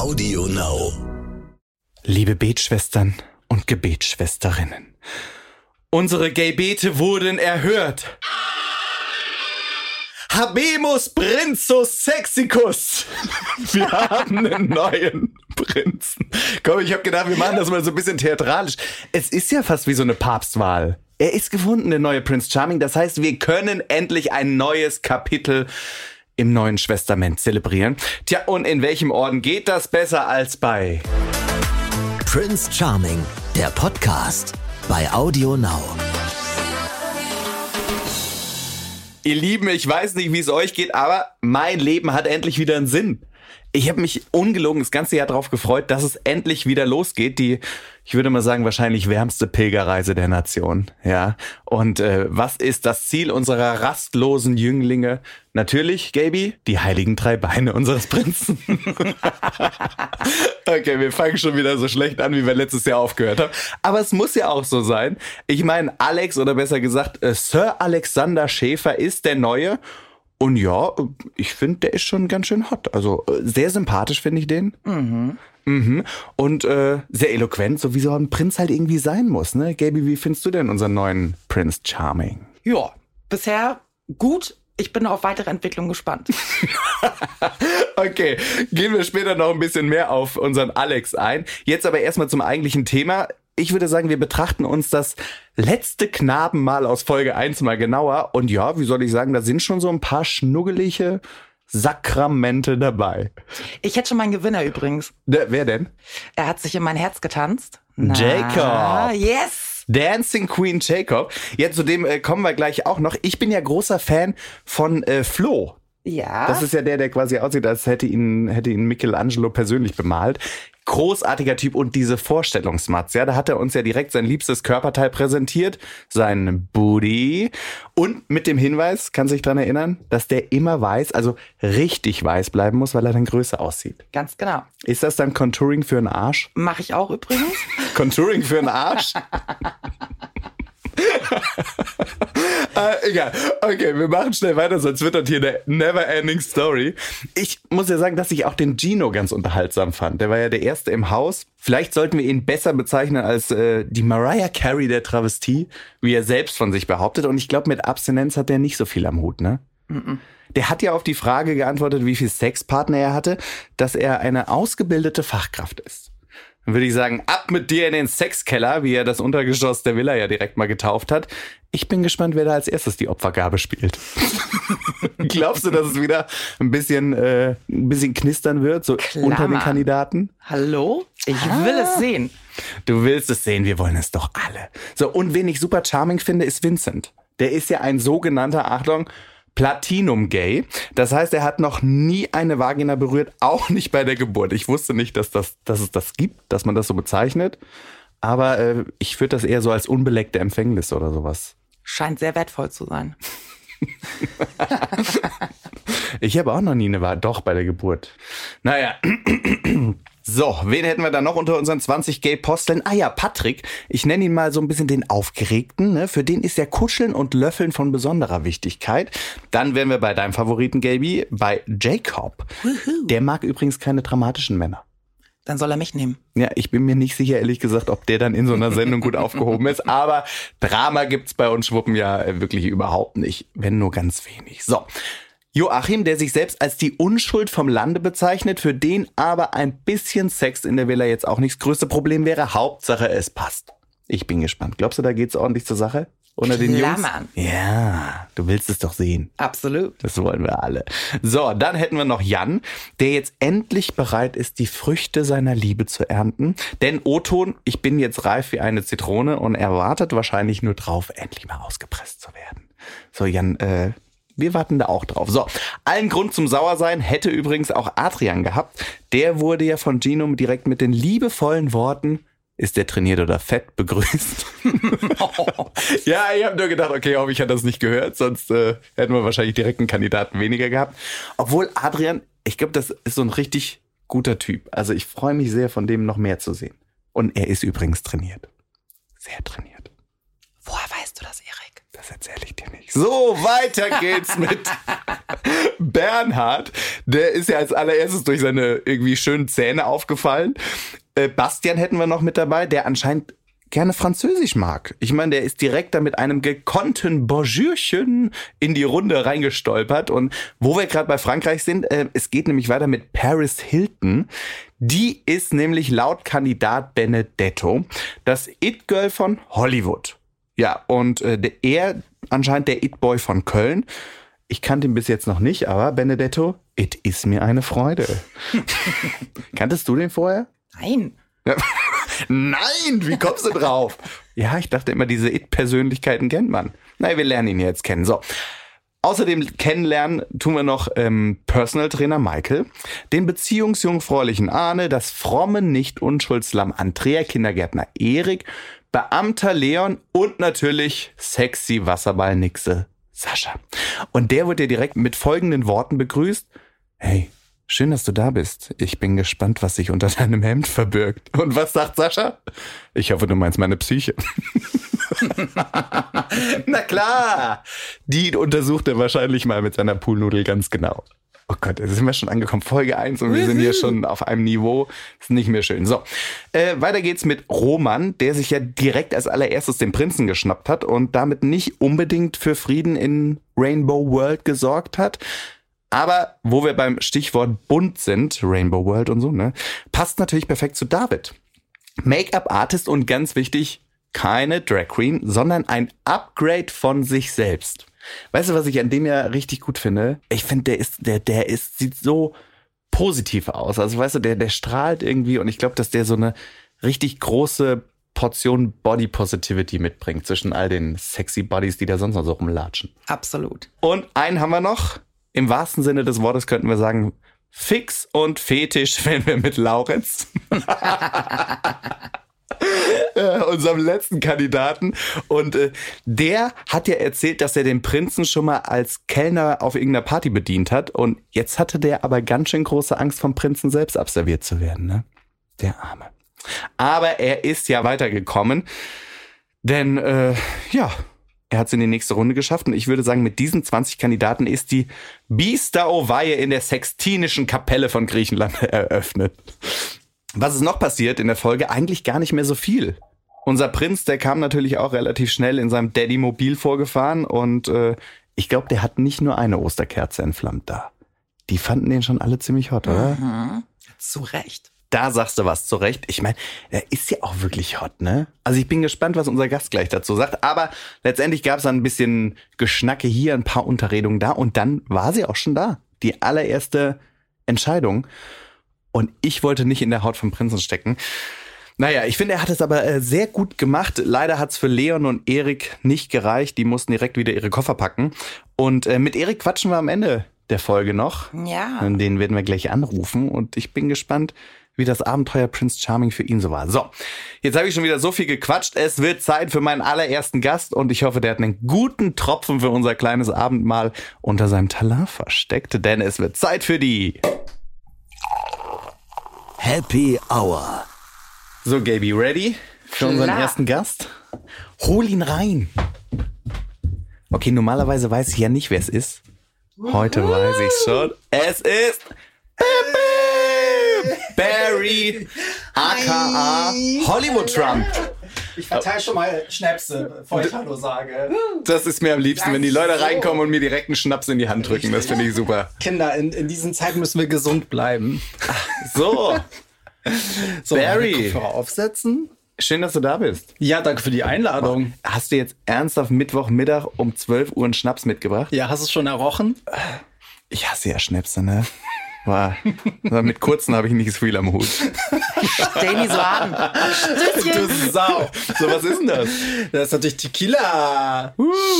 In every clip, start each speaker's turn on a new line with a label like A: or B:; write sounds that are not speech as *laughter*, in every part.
A: Audio Now.
B: Liebe Betschwestern und Gebetschwesterinnen, unsere Gebete wurden erhört. Habemus Prinzus Sexicus. *laughs* Wir haben einen neuen Prinzen. Komm, ich habe gedacht, wir machen das mal so ein bisschen theatralisch. Es ist ja fast wie so eine Papstwahl. Er ist gefunden, der neue Prince Charming. Das heißt, wir können endlich ein neues Kapitel im neuen Schwesterment zelebrieren. Tja, und in welchem Orden geht das besser als bei
A: Prince Charming, der Podcast bei Audio Now.
B: Ihr Lieben, ich weiß nicht, wie es euch geht, aber mein Leben hat endlich wieder einen Sinn. Ich habe mich ungelogen das ganze Jahr darauf gefreut, dass es endlich wieder losgeht. Die, ich würde mal sagen, wahrscheinlich wärmste Pilgerreise der Nation. Ja. Und äh, was ist das Ziel unserer rastlosen Jünglinge? Natürlich, Gaby, die heiligen drei Beine unseres Prinzen. *laughs* okay, wir fangen schon wieder so schlecht an, wie wir letztes Jahr aufgehört haben. Aber es muss ja auch so sein. Ich meine, Alex oder besser gesagt, äh, Sir Alexander Schäfer ist der Neue. Und ja, ich finde, der ist schon ganz schön hot. Also äh, sehr sympathisch finde ich den. Mhm. Mhm. Und äh, sehr eloquent, so wie so ein Prinz halt irgendwie sein muss. Ne? Gaby, wie findest du denn unseren neuen Prince Charming?
C: Ja, bisher gut. Ich bin auf weitere Entwicklung gespannt. *laughs*
B: okay, gehen wir später noch ein bisschen mehr auf unseren Alex ein. Jetzt aber erstmal zum eigentlichen Thema ich würde sagen, wir betrachten uns das letzte Knabenmal aus Folge 1 mal genauer. Und ja, wie soll ich sagen, da sind schon so ein paar schnuggelige Sakramente dabei.
C: Ich hätte schon meinen Gewinner übrigens.
B: Der, wer denn?
C: Er hat sich in mein Herz getanzt.
B: Na, Jacob.
C: Yes.
B: Dancing Queen Jacob. Ja, zu dem äh, kommen wir gleich auch noch. Ich bin ja großer Fan von äh, Flo.
C: Ja.
B: Das ist ja der, der quasi aussieht, als hätte ihn, hätte ihn Michelangelo persönlich bemalt großartiger Typ und diese Vorstellungsmatz, ja, da hat er uns ja direkt sein liebstes Körperteil präsentiert, sein Booty und mit dem Hinweis, kann sich dran erinnern, dass der immer weiß, also richtig weiß bleiben muss, weil er dann größer aussieht.
C: Ganz genau.
B: Ist das dann Contouring für einen Arsch?
C: Mache ich auch übrigens. *laughs*
B: Contouring für einen Arsch? *laughs* äh, egal. Okay, wir machen schnell weiter, sonst wird das hier eine never-ending Story. Ich muss ja sagen, dass ich auch den Gino ganz unterhaltsam fand. Der war ja der Erste im Haus. Vielleicht sollten wir ihn besser bezeichnen als äh, die Mariah Carey der Travestie, wie er selbst von sich behauptet. Und ich glaube, mit Abstinenz hat er nicht so viel am Hut, ne? Mm -mm. Der hat ja auf die Frage geantwortet, wie viel Sexpartner er hatte, dass er eine ausgebildete Fachkraft ist. Dann würde ich sagen, ab mit dir in den Sexkeller, wie er das Untergeschoss der Villa ja direkt mal getauft hat. Ich bin gespannt, wer da als erstes die Opfergabe spielt. *laughs* Glaubst du, dass es wieder ein bisschen, äh, ein bisschen knistern wird, so Klammer. unter den Kandidaten?
C: Hallo? Ich ah. will es sehen.
B: Du willst es sehen, wir wollen es doch alle. So, und wen ich super charming finde, ist Vincent. Der ist ja ein sogenannter, Achtung, Platinum Gay. Das heißt, er hat noch nie eine Vagina berührt, auch nicht bei der Geburt. Ich wusste nicht, dass, das, dass es das gibt, dass man das so bezeichnet. Aber äh, ich würde das eher so als unbeleckte Empfängnis oder sowas.
C: Scheint sehr wertvoll zu sein. *laughs*
B: ich habe auch noch nie eine Vagina, doch bei der Geburt. Naja. So, wen hätten wir da noch unter unseren 20 Gay-Posteln? Ah ja, Patrick. Ich nenne ihn mal so ein bisschen den Aufgeregten. Ne? Für den ist ja Kuscheln und Löffeln von besonderer Wichtigkeit. Dann wären wir bei deinem Favoriten, Gaby, bei Jacob. Woohoo. Der mag übrigens keine dramatischen Männer.
C: Dann soll er mich nehmen.
B: Ja, ich bin mir nicht sicher, ehrlich gesagt, ob der dann in so einer Sendung gut aufgehoben ist. Aber Drama gibt's bei uns Schwuppen ja wirklich überhaupt nicht. Wenn nur ganz wenig. So. Joachim, der sich selbst als die Unschuld vom Lande bezeichnet, für den aber ein bisschen Sex in der Villa jetzt auch nicht das größte Problem wäre. Hauptsache, es passt. Ich bin gespannt. Glaubst du, da geht's ordentlich zur Sache? Unter den Jungs?
C: Mann.
B: Ja, du willst es doch sehen.
C: Absolut.
B: Das wollen wir alle. So, dann hätten wir noch Jan, der jetzt endlich bereit ist, die Früchte seiner Liebe zu ernten. Denn Oton, ich bin jetzt reif wie eine Zitrone und er wartet wahrscheinlich nur drauf, endlich mal ausgepresst zu werden. So, Jan, äh, wir warten da auch drauf. So, allen Grund zum Sauersein hätte übrigens auch Adrian gehabt. Der wurde ja von Gino direkt mit den liebevollen Worten ist der trainiert oder fett begrüßt. *laughs* ja, ich habe nur gedacht, okay, hoffe ich hat das nicht gehört, sonst äh, hätten wir wahrscheinlich direkt einen Kandidaten weniger gehabt. Obwohl Adrian, ich glaube, das ist so ein richtig guter Typ. Also ich freue mich sehr, von dem noch mehr zu sehen. Und er ist übrigens trainiert. Sehr trainiert.
C: Woher weißt du das, Erik?
B: Das erzähle ich dir nicht. So, weiter geht's mit *laughs* Bernhard. Der ist ja als allererstes durch seine irgendwie schönen Zähne aufgefallen. Äh, Bastian hätten wir noch mit dabei, der anscheinend gerne Französisch mag. Ich meine, der ist direkt da mit einem gekonnten Bonjourchen in die Runde reingestolpert. Und wo wir gerade bei Frankreich sind, äh, es geht nämlich weiter mit Paris Hilton. Die ist nämlich laut Kandidat Benedetto das It-Girl von Hollywood. Ja, und äh, der, er anscheinend der It-Boy von Köln. Ich kannte ihn bis jetzt noch nicht, aber Benedetto, it ist mir eine Freude. *laughs* Kanntest du den vorher?
C: Nein. *laughs*
B: Nein, wie kommst du drauf? ja, ich dachte immer, diese It-Persönlichkeiten kennt man. Naja, wir lernen ihn jetzt kennen. So. Außerdem kennenlernen tun wir noch ähm, Personal Trainer Michael, den beziehungsjungfräulichen Arne, das fromme Nicht-Unschuldslamm Andrea, Kindergärtner Erik, Beamter Leon und natürlich sexy Wasserball Nixe Sascha. Und der wird ja direkt mit folgenden Worten begrüßt. Hey, schön, dass du da bist. Ich bin gespannt, was sich unter deinem Hemd verbirgt. Und was sagt Sascha? Ich hoffe, du meinst meine Psyche. *laughs* Na klar, die untersucht er wahrscheinlich mal mit seiner Poolnudel ganz genau. Oh Gott, jetzt sind wir schon angekommen. Folge 1 und wir sind hier schon auf einem Niveau. Ist nicht mehr schön. So, äh, weiter geht's mit Roman, der sich ja direkt als allererstes den Prinzen geschnappt hat und damit nicht unbedingt für Frieden in Rainbow World gesorgt hat. Aber wo wir beim Stichwort bunt sind, Rainbow World und so, ne, passt natürlich perfekt zu David. Make-up-Artist und ganz wichtig, keine Drag Queen, sondern ein Upgrade von sich selbst. Weißt du, was ich an dem ja richtig gut finde? Ich finde, der ist, der, der ist, sieht so positiv aus. Also weißt du, der, der strahlt irgendwie und ich glaube, dass der so eine richtig große Portion Body Positivity mitbringt zwischen all den sexy Bodies, die da sonst noch so rumlatschen.
C: Absolut.
B: Und einen haben wir noch. Im wahrsten Sinne des Wortes könnten wir sagen, fix und fetisch, *laughs* wenn wir mit Laurenz. *laughs* *laughs* äh, unserem letzten Kandidaten. Und äh, der hat ja erzählt, dass er den Prinzen schon mal als Kellner auf irgendeiner Party bedient hat. Und jetzt hatte der aber ganz schön große Angst, vom Prinzen selbst abserviert zu werden. Ne? Der Arme. Aber er ist ja weitergekommen. Denn, äh, ja, er hat es in die nächste Runde geschafft. Und ich würde sagen, mit diesen 20 Kandidaten ist die Biester-Weihe in der Sextinischen Kapelle von Griechenland *laughs* eröffnet. Was ist noch passiert in der Folge? Eigentlich gar nicht mehr so viel. Unser Prinz, der kam natürlich auch relativ schnell in seinem Daddy-Mobil vorgefahren und äh, ich glaube, der hat nicht nur eine Osterkerze entflammt da. Die fanden den schon alle ziemlich hot, oder?
C: Mhm. Zu Recht.
B: Da sagst du was zurecht. Ich meine, er ist ja auch wirklich hot, ne? Also ich bin gespannt, was unser Gast gleich dazu sagt. Aber letztendlich gab es dann ein bisschen Geschnacke hier, ein paar Unterredungen da und dann war sie auch schon da. Die allererste Entscheidung. Und ich wollte nicht in der Haut vom Prinzen stecken. Naja, ich finde, er hat es aber äh, sehr gut gemacht. Leider hat es für Leon und Erik nicht gereicht. Die mussten direkt wieder ihre Koffer packen. Und äh, mit Erik quatschen wir am Ende der Folge noch.
C: Ja.
B: Den werden wir gleich anrufen. Und ich bin gespannt, wie das Abenteuer Prince Charming für ihn so war. So, jetzt habe ich schon wieder so viel gequatscht. Es wird Zeit für meinen allerersten Gast und ich hoffe, der hat einen guten Tropfen für unser kleines Abendmahl unter seinem Talar versteckt, denn es wird Zeit für die
A: Happy Hour.
B: So, Gaby, ready für unseren
C: Klar.
B: ersten Gast? Hol ihn rein. Okay, normalerweise weiß ich ja nicht, wer es ist. Heute weiß ich schon. Es ist Pepe Barry, aka Hollywood Trump.
D: Ich verteile schon mal Schnäpse, bevor ich Hallo sage.
B: Das ist mir am liebsten, wenn die Leute reinkommen und mir direkt einen Schnaps in die Hand drücken. Das finde ich super.
D: Kinder, in, in diesen Zeiten müssen wir gesund bleiben.
B: So, *laughs*
D: So,
B: Barry.
D: aufsetzen.
B: schön, dass du da bist.
D: Ja, danke für die Einladung.
B: Hast du jetzt ernsthaft Mittwochmittag um 12 Uhr einen Schnaps mitgebracht?
D: Ja, hast du es schon errochen?
B: Ich hasse ja Schnäpse, ne? War, war mit kurzen habe ich nicht so viel am Hut.
C: Stell die so an.
D: Du Sau.
B: So, was ist denn das?
D: Das ist natürlich Tequila.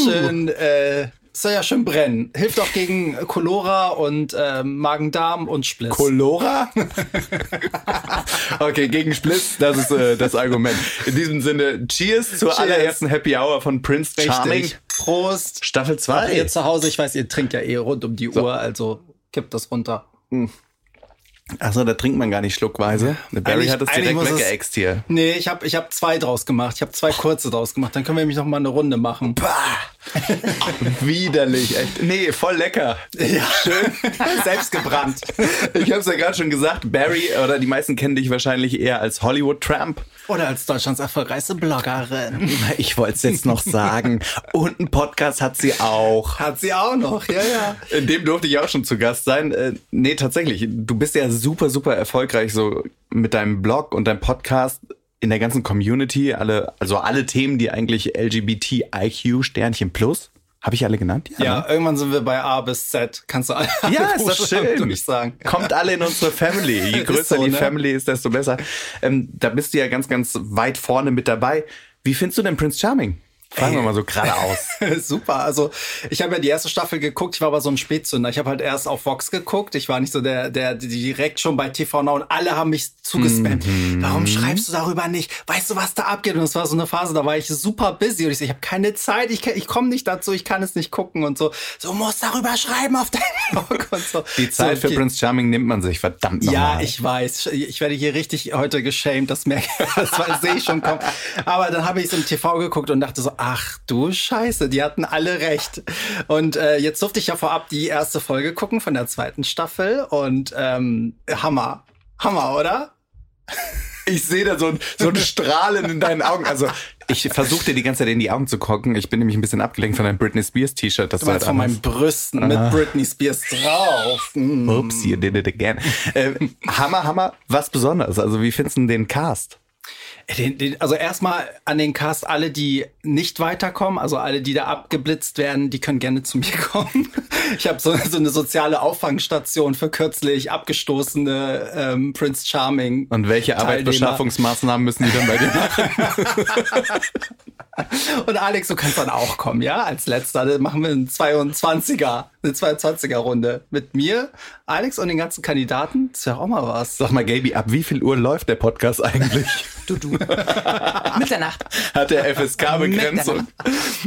D: Schön, äh, soll ja schön brennen. Hilft auch gegen Cholera und äh, Magen-Darm und Spliss.
B: Colora? *laughs* okay, gegen Spliss, das ist äh, das Argument. In diesem Sinne, cheers zur
D: Cheers.
B: allerersten Happy Hour von Prince Charming.
D: Richtig. Prost.
B: Staffel
D: Auch
B: 2.
D: ihr zu Hause, ich weiß, ihr trinkt ja eh rund um die Uhr, also kippt das runter.
B: Achso, da trinkt man gar nicht schluckweise. Der Barry
D: Eigentlich-
B: hat es direkt weggeext hier.
D: Nee, ich habe ich hab zwei draus gemacht. Ich habe zwei kurze draus gemacht. Dann können wir nämlich noch mal eine Runde machen.
B: Bah, *laughs* Widerlich, echt. Nee, voll lecker.
D: Ja, schön. *laughs* Selbst gebrannt.
B: Ich habe es ja gerade schon gesagt, Barry, oder die meisten kennen dich wahrscheinlich eher als Hollywood-Tramp.
D: Oder als Deutschlands erfolgreichste Bloggerin.
B: Ich wollte es jetzt noch sagen. Und einen Podcast hat sie auch.
D: Hat sie auch noch, ja, ja.
B: In dem durfte ich auch schon zu Gast sein. Äh, nee, tatsächlich. Du bist ja super, super erfolgreich so mit deinem Blog und deinem Podcast in der ganzen Community. Alle, also alle Themen, die eigentlich LGBTIQ Sternchen plus. Habe ich alle genannt?
D: Ja,
B: ne?
D: irgendwann sind wir bei A bis Z. Kannst du alle
B: Ja, ist das schön. *laughs*
D: durchsagen.
B: Kommt alle in unsere Family. Je *laughs* größer
D: so,
B: die
D: ne?
B: Family ist, desto besser. Ähm, da bist du ja ganz, ganz weit vorne mit dabei. Wie findest du denn Prince Charming? Fragen wir mal so geradeaus. *laughs*
D: Super. Also ich habe ja die erste Staffel geguckt. Ich war aber so ein Spätzünder. Ich habe halt erst auf Vox geguckt. Ich war nicht so der, der direkt schon bei TV Now und alle haben mich zugespammt.
B: Mhm.
D: Warum schreibst du darüber nicht? Weißt du, was da abgeht? Und es war so eine Phase, da war ich super busy und ich so, ich habe keine Zeit. Ich, ich komme nicht dazu. Ich kann es nicht gucken und so. So musst darüber schreiben auf deinem *laughs* Blog und so.
B: Die Zeit
D: so,
B: für. Prince Charming nimmt man sich verdammt nochmal.
D: Ja, ich weiß. Ich werde hier richtig heute geschämt. *laughs* Das merke das war- sehe ich schon kommen. Aber dann habe ich es im TV geguckt und dachte so, ach du Scheiße, die hatten alle recht. Und äh, jetzt durfte ich ja vorab die erste Folge gucken von der zweiten Staffel und ähm, Hammer. Hammer, oder?
B: Ich sehe da so ein, so ein Strahlen in deinen Augen. Also ich versuche dir die ganze Zeit in die Augen zu gucken. Ich bin nämlich ein bisschen abgelenkt von deinem Britney Spears T-Shirt. Das
D: Du meinst von meinen Brüsten mit Britney Spears drauf. Mm.
B: Ups, you did it again. Äh, hammer, Hammer, was Besonderes. Also wie findest du den Cast?
D: Den, den, also erstmal an den Cast, alle, die nicht weiterkommen, also alle, die da abgeblitzt werden, die können gerne zu mir *laughs* kommen. Ich habe so, so eine soziale Auffangstation für kürzlich abgestoßene ähm, Prince Charming.
B: Und welche
D: Teilnehmer.
B: Arbeitsbeschaffungsmaßnahmen müssen die dann bei dir machen? *laughs* *laughs*
D: Und Alex, du kannst dann auch kommen, ja? Als letzter. Dann machen wir einen 22er, eine 22er-Runde. Mit mir, Alex und den ganzen Kandidaten. Das wäre auch mal was.
B: Sag mal, Gaby, ab wie viel Uhr läuft der Podcast eigentlich? *laughs*
C: Du, du. Mitternacht.
B: Hat der FSK-Begrenzung?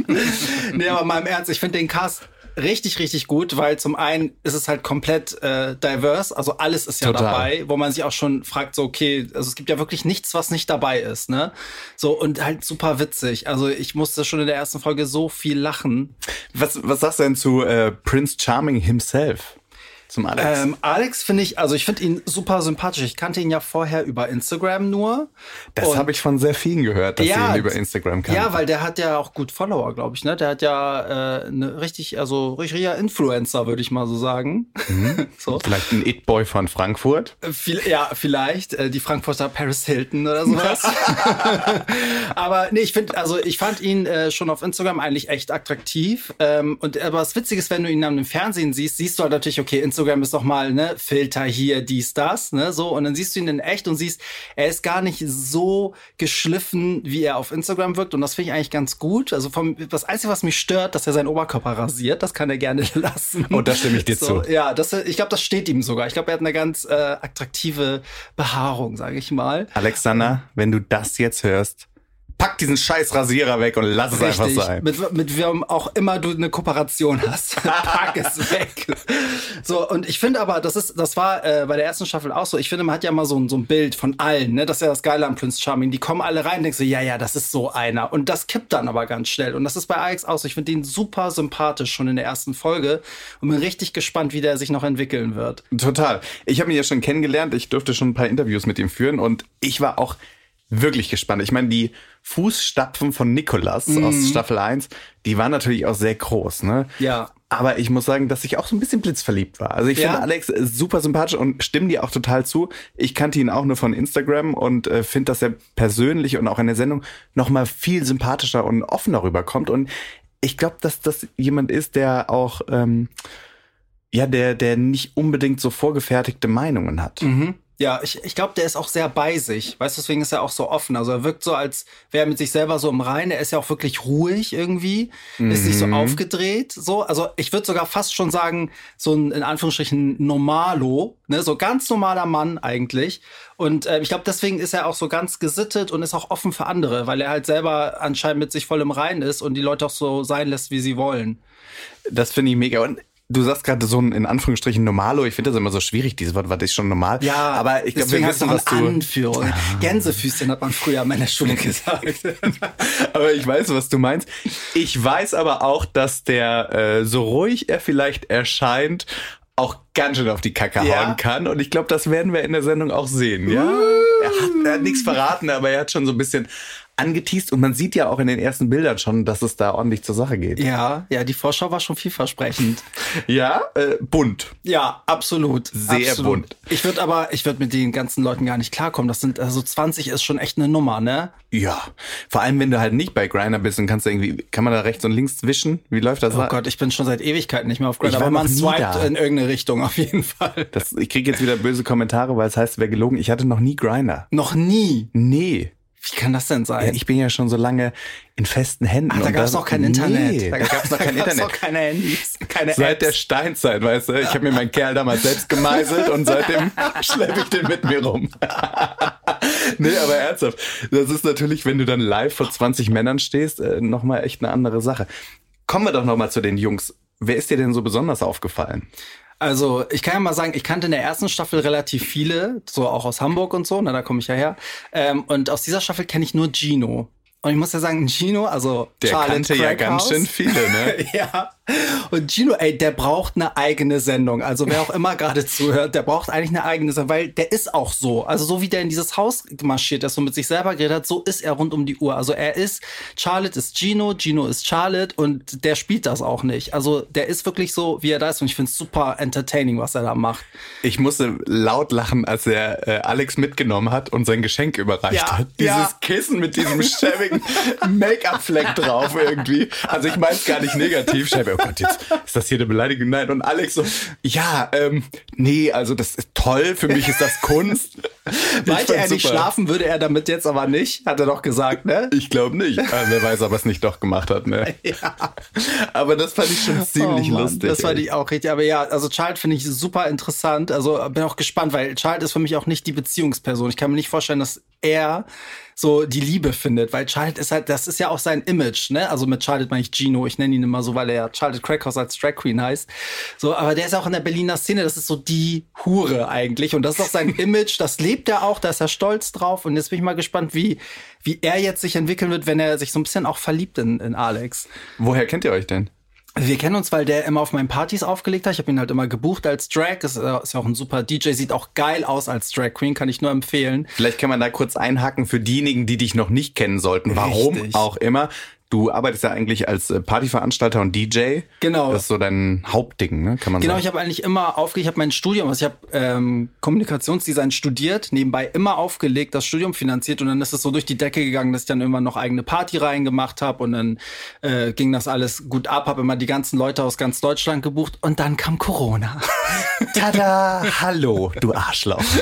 B: *laughs*
D: nee, aber mal im Ernst, ich finde den Cast richtig, richtig gut, weil zum einen ist es halt komplett äh, diverse, also alles ist ja
B: Total.
D: dabei, wo man sich auch schon fragt, so okay, also es gibt ja wirklich nichts, was nicht dabei ist, ne? So und halt super witzig. Also ich musste schon in der ersten Folge so viel lachen.
B: Was, was sagst du denn zu äh, Prince Charming himself? Zum Alex?
D: Ähm, Alex finde ich, also ich finde ihn super sympathisch. Ich kannte ihn ja vorher über Instagram nur.
B: das habe ich von sehr vielen gehört, dass
D: Ja,
B: sie ihn über Instagram kannten.
D: Ja, weil der hat ja auch gut Follower, glaube ich, ne? Der hat ja äh, eine richtig, also richtiger Influencer, würde ich mal so sagen. *laughs* so.
B: Vielleicht ein It-Boy von Frankfurt.
D: Äh, Viel, ja, vielleicht äh, die Frankfurter Paris Hilton oder sowas. *laughs* *laughs* aber nee, ich finde, also ich fand ihn äh, schon auf Instagram eigentlich echt attraktiv. Ähm, und aber das Witzige ist, wenn du ihn dann im Fernsehen siehst, siehst du halt natürlich, okay, Instagram ist doch mal ne Filter hier, dies, das, ne so. Und dann siehst du ihn in echt und siehst, er ist gar nicht so geschliffen, wie er auf Instagram wirkt. Und das finde ich eigentlich ganz gut. Also vom, das Einzige, was mich stört, dass er seinen Oberkörper rasiert. Das kann er gerne *laughs* lassen.
B: Oh, da stimme ich dir
D: so,
B: zu.
D: Ja, das, ich glaube, das steht ihm sogar. Ich glaube, er hat eine ganz äh, attraktive Behaarung, sage ich mal.
B: Alexander, wenn du das jetzt hörst, pack diesen scheiß Rasierer weg und lass es einfach sein.
D: Mit, mit wem auch immer du eine Kooperation hast. *laughs* Pack es weg. So, und ich finde aber, das ist, das war äh, bei der ersten Staffel auch so. Ich finde, man hat ja mal so, ein- so ein Bild von allen, ne? Das ist ja das Geile an Prince Charming. Die kommen alle rein und denkst so, ja, ja, das ist so einer. Und das kippt dann aber ganz schnell. Und das ist bei Alex auch so. Ich finde ihn super sympathisch schon in der ersten Folge und bin richtig gespannt, wie der sich noch entwickeln wird.
B: Total. Ich habe ihn ja schon kennengelernt. Ich durfte schon ein paar Interviews mit ihm führen und ich war auch wirklich gespannt. Ich meine, die Fußstapfen von Nikolas aus Staffel 1, die waren natürlich auch sehr groß, ne?
D: Ja.
B: Aber ich muss sagen, dass ich auch so ein bisschen blitzverliebt war. Also ich
D: Ja?
B: finde Alex super sympathisch und stimme dir auch total zu. Ich kannte ihn auch nur von Instagram und äh, finde, dass er persönlich und auch in der Sendung noch mal viel sympathischer und offener rüberkommt. Und ich glaube, dass das jemand ist, der auch ähm, ja, der, der nicht unbedingt so vorgefertigte Meinungen hat.
D: Ja, ich, ich glaube, der ist auch sehr bei sich. Weißt du, deswegen ist er auch so offen. Also er wirkt so, als wäre er mit sich selber so im Reinen. Er ist ja auch wirklich ruhig irgendwie. Ist nicht so aufgedreht. So, also ich würde sogar fast schon sagen, so ein in Anführungsstrichen Normalo, ne, so ganz normaler Mann eigentlich. Und äh, ich glaube, deswegen ist er auch so ganz gesittet und ist auch offen für andere, weil er halt selber anscheinend mit sich voll im Reinen ist und die Leute auch so sein lässt, wie sie wollen.
B: Das finde ich mega. Und du sagst gerade so ein in Anführungsstrichen Normalo. Ich finde das immer so schwierig, dieses Wort, was ist schon normal.
D: Ja,
B: aber ich glaube, wir
D: deswegen
B: wissen,
D: hast
B: was
D: du Anführung. Gänsefüßchen hat man früher in meiner Schule gesagt. *laughs*
B: aber ich weiß, was du meinst. Ich weiß aber auch, dass der, äh, so ruhig er vielleicht erscheint, auch ganz schön auf die Kacke
D: Ja.
B: hauen kann. Und ich glaube, das werden wir in der Sendung auch sehen. Ja, er hat, er hat nichts verraten, aber er hat schon so ein bisschen angeteased. Und man sieht ja auch in den ersten Bildern schon, dass es da ordentlich zur Sache geht.
D: ja, ja, die Vorschau war schon vielversprechend. *laughs*
B: Ja, äh, bunt.
D: Ja, absolut.
B: Sehr
D: absolut.
B: bunt.
D: Ich würde aber, ich würde mit den ganzen Leuten gar nicht klarkommen. Das sind, also 20 ist schon echt eine Nummer, ne?
B: Ja, vor allem wenn du halt nicht bei Grinder bist und kannst du irgendwie, kann man da rechts und links zwischen? Wie läuft das?
D: Oh Gott, ich bin schon seit Ewigkeiten nicht mehr auf
B: war
D: aber man swiped
B: da.
D: in irgendeine Richtung auf jeden Fall.
B: Das, ich kriege jetzt wieder böse Kommentare, weil es heißt, wer gelogen. Ich hatte noch nie Grinder.
D: Noch nie.
B: Nee.
D: Wie kann das denn
B: Ja,
D: sein?
B: ich bin ja schon so lange in festen Händen.
D: Ach, da gab es noch kein
B: Nee,
D: Internet.
B: da gab es noch kein *laughs*
D: gab's
B: Internet.
D: noch keine Handys, keine
B: Seit der. Steinzeit, weißt du? Ich habe mir meinen Kerl damals selbst gemeißelt und seitdem *laughs* schleppe ich den mit mir rum. *laughs* nee, aber ernsthaft. Das ist natürlich, wenn du dann live vor 20 Männern stehst, äh, nochmal echt eine andere Sache. Kommen wir doch nochmal zu den Jungs. Wer ist dir denn so besonders aufgefallen?
D: Also, ich kann ja mal sagen, ich kannte in der ersten Staffel relativ viele, so auch aus Hamburg und so, na, da komme ich ja her. Ähm, und aus dieser Staffel kenne ich nur Gino. Und ich muss ja sagen, Gino, also
B: Der
D: Charlotte
B: kannte ja ganz
D: Crackhouse.
B: schön viele, ne? *laughs*
D: ja. Und Gino, ey, der braucht eine eigene Sendung. Also wer auch immer gerade zuhört, der braucht eigentlich eine eigene Sendung, weil der ist auch so. Also so wie der in dieses Haus marschiert ist und mit sich selber geredet hat, so ist er rund um die Uhr. Also er ist, Charlotte ist Gino, Gino ist Charlotte und der spielt das auch nicht. Also der ist wirklich so, wie er da ist und ich finde es super entertaining, was er da macht.
B: Ich musste laut lachen, als er äh, Alex mitgenommen hat und sein Geschenk überreicht
D: Ja,
B: hat. Dieses
D: ja.
B: Kissen mit diesem schäbigen *laughs* Make-up-Fleck drauf irgendwie. Also ich meine es gar nicht negativ. Schäbe, oh Gott, jetzt ist das hier eine Beleidigung? Nein. Und Alex so, ja, ähm, nee, also das ist toll. Für mich ist das Kunst.
D: Wollte er
B: fand's
D: nicht
B: super.
D: schlafen, würde er damit jetzt aber nicht, hat er doch gesagt, ne?
B: Ich glaube nicht. Äh, wer weiß, ob er es nicht doch gemacht hat, ne? *laughs*
D: Ja.
B: Aber das fand ich schon ziemlich
D: Oh
B: lustig.
D: Das fand ich auch richtig. Aber ja, also Child finde ich super interessant. Also bin auch gespannt, weil Child ist für mich auch nicht die Beziehungsperson. Ich kann mir nicht vorstellen, dass er so die Liebe findet, weil Child ist halt, das ist ja auch sein Image, ne? Also mit Child meine ich Gino, ich nenne ihn immer so, weil er ja Charlotte Crackhouse als Drag Queen heißt. So, aber der ist auch in der Berliner Szene, das ist so die Hure eigentlich und das ist auch sein *laughs* Image, das lebt er auch, da ist er stolz drauf und jetzt bin ich mal gespannt, wie wie er jetzt sich entwickeln wird, wenn er sich so ein bisschen auch verliebt in, in Alex.
B: Woher kennt ihr euch denn?
D: Wir kennen uns, weil der immer auf meinen Partys aufgelegt hat. Ich habe ihn halt immer gebucht als Drag. Ist, äh, ist ja auch ein super DJ, sieht auch geil aus als Drag Queen, kann ich nur empfehlen.
B: Vielleicht kann man da kurz einhaken für diejenigen, die dich noch nicht kennen sollten. Warum
D: Richtig.
B: auch immer. Du arbeitest ja eigentlich als äh, Partyveranstalter und DJ.
D: Genau.
B: Das ist so dein Hauptding, ne? Kann man
D: Genau,
B: sagen.
D: ich habe eigentlich immer aufgelegt, ich habe mein Studium, also ich habe ähm, Kommunikationsdesign studiert, nebenbei immer aufgelegt, das Studium finanziert und dann ist es so durch die Decke gegangen, dass ich dann irgendwann noch eigene Partyreihen gemacht habe und dann äh, ging das alles gut ab, habe immer die ganzen Leute aus ganz Deutschland gebucht und dann kam Corona. *laughs*
B: Tada! Hallo, du Arschloch. *laughs*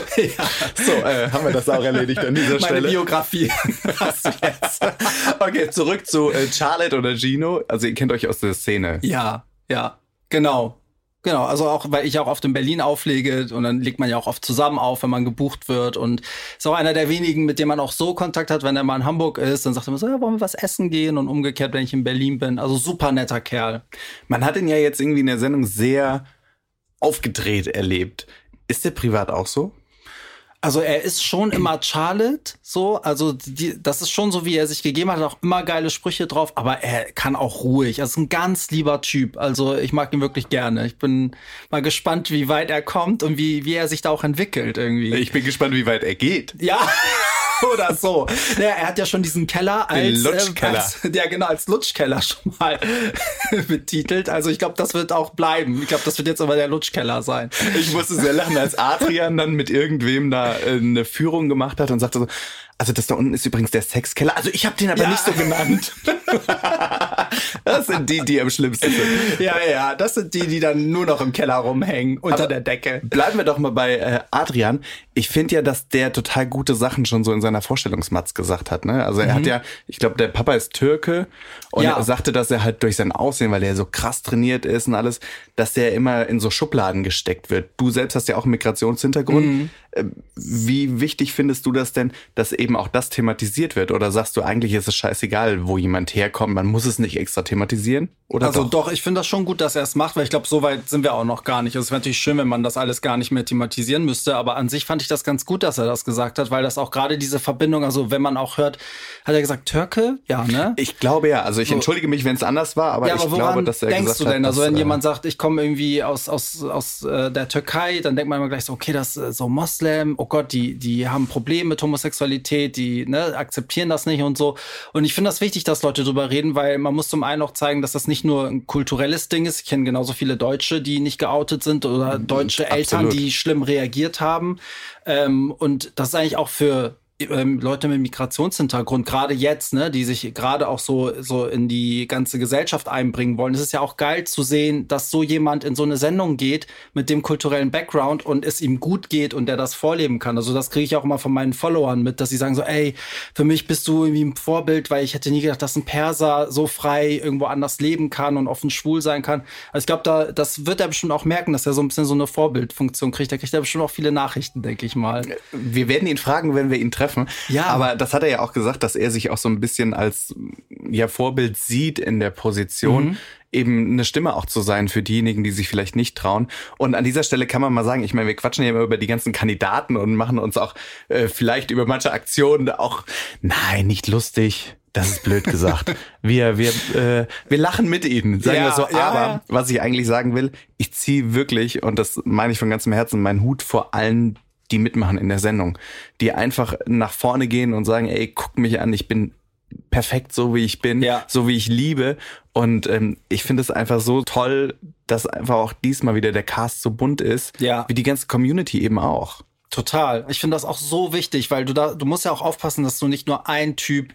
B: So, äh, haben wir das auch erledigt an dieser
D: Meine
B: Stelle.
D: Biografie *laughs* hast du jetzt.
B: Okay, zurück zu äh, Charlotte oder Gino. Also ihr kennt euch aus der Szene.
D: Ja, ja, genau. Genau, also auch, weil ich auch oft in Berlin auflege und dann legt man ja auch oft zusammen auf, wenn man gebucht wird und ist auch einer der wenigen, mit dem man auch so Kontakt hat, wenn er mal in Hamburg ist, dann sagt er immer so, ja, wollen wir was essen gehen und umgekehrt, wenn ich in Berlin bin. Also super netter Kerl.
B: Man hat ihn ja jetzt irgendwie in der Sendung sehr aufgedreht erlebt. Ist der privat auch so?
D: Also er ist schon immer Charlotte, so, also die, das ist schon so, wie er sich gegeben hat, hat auch immer geile Sprüche drauf, aber er kann auch ruhig. Er ist ein ganz lieber Typ. Also ich mag ihn wirklich gerne. Ich bin mal gespannt, wie weit er kommt und wie, wie er sich da auch entwickelt irgendwie.
B: Ich bin gespannt, wie weit er geht.
D: Ja. *laughs* Oder so. Ja, er hat ja schon diesen Keller als,
B: Den Lutschkeller.
D: Äh, als ja genau als Lutschkeller *laughs* schon mal *laughs* betitelt. Also ich glaube, das wird auch bleiben. Ich glaube, das wird jetzt aber der Lutschkeller sein.
B: Ich musste sehr lachen, als Adrian dann mit irgendwem da äh, eine Führung gemacht hat und sagte so, also das da unten ist übrigens der Sexkeller. Also ich habe den aber
D: Ja.
B: nicht so genannt. Das sind die, die am schlimmsten sind.
D: Ja, ja, das sind die, die dann nur noch im Keller rumhängen unter
B: Aber
D: der Decke.
B: Bleiben wir doch mal bei äh, Adrian. Ich finde ja, dass der total gute Sachen schon so in seiner Vorstellungsmatz gesagt hat. Ne? Also er hat ja, ich glaube, der Papa ist Türke und
D: Ja.
B: er sagte, dass er halt durch sein Aussehen, weil er so krass trainiert ist und alles, dass der immer in so Schubladen gesteckt wird. Du selbst hast ja auch einen Migrationshintergrund. Äh, Wie wichtig findest du das denn, dass eben auch das thematisiert wird? Oder sagst du eigentlich, ist es scheißegal, wo jemand herkommt, man muss es nicht extra thematisieren? Oder
D: Also
B: doch?
D: doch, ich finde das schon gut, dass er es macht, weil ich glaube, so weit sind wir auch noch gar nicht. Also es wäre natürlich schön, wenn man das alles gar nicht mehr thematisieren müsste, aber an sich fand ich das ganz gut, dass er das gesagt hat, weil das auch gerade diese Verbindung, also wenn man auch hört, hat er gesagt, Türke? Ja, ne?
B: Ich glaube ja. Also ich entschuldige mich, wenn es anders war, aber,
D: ja, aber
B: ich glaube, dass er
D: denkst
B: gesagt
D: du denn?
B: hat,
D: also wenn
B: äh,
D: jemand sagt, ich komme irgendwie aus, aus, aus äh, der Türkei, dann denkt man immer gleich so, okay, das ist so Moslem, oh Gott, die, die haben Probleme mit Homosexualität, die ne, akzeptieren das nicht und so. Und ich finde das wichtig, dass Leute drüber reden, weil man muss zum einen auch zeigen, dass das nicht nur ein kulturelles Ding ist. Ich kenne genauso viele Deutsche, die nicht geoutet sind oder deutsche Eltern,
B: Absolut.
D: die schlimm reagiert haben. Ähm, und das ist eigentlich auch für ähm, Leute mit Migrationshintergrund, gerade jetzt, ne, die sich gerade auch so, so in die ganze Gesellschaft einbringen wollen. Es ist ja auch geil zu sehen, dass so jemand in so eine Sendung geht mit dem kulturellen Background und es ihm gut geht und der das vorleben kann. Also das kriege ich auch immer von meinen Followern mit, dass sie sagen so, ey, für mich bist du irgendwie ein Vorbild, weil ich hätte nie gedacht, dass ein Perser so frei irgendwo anders leben kann und offen schwul sein kann. Also ich glaube, da, das wird er bestimmt auch merken, dass er so ein bisschen so eine Vorbildfunktion kriegt. Da kriegt er bestimmt auch viele Nachrichten, denke ich mal.
B: Wir werden ihn fragen, wenn wir ihn treffen.
D: Ja.
B: Aber das hat er ja auch gesagt, dass er sich auch so ein bisschen als ja, Vorbild sieht in der Position, eben eine Stimme auch zu sein für diejenigen, die sich vielleicht nicht trauen. Und an dieser Stelle kann man mal sagen, ich meine, wir quatschen ja immer über die ganzen Kandidaten und machen uns auch äh, vielleicht über manche Aktionen auch, nein, nicht lustig. Das ist blöd gesagt. *laughs* Wir, wir, äh, wir lachen mit ihnen, sagen
D: Ja,
B: wir so. Aber
D: ja.
B: was ich eigentlich sagen will, ich ziehe wirklich, und das meine ich von ganzem Herzen, meinen Hut vor allen, die mitmachen in der Sendung, die einfach nach vorne gehen und sagen, ey, guck mich an, ich bin perfekt so, wie ich bin,
D: Ja.
B: so wie ich liebe. Und ähm, ich finde es einfach so toll, dass einfach auch diesmal wieder der Cast so bunt ist,
D: Ja.
B: wie die ganze Community eben auch.
D: Total. Ich finde das auch so wichtig, weil du da, du musst ja auch aufpassen, dass du nicht nur ein Typ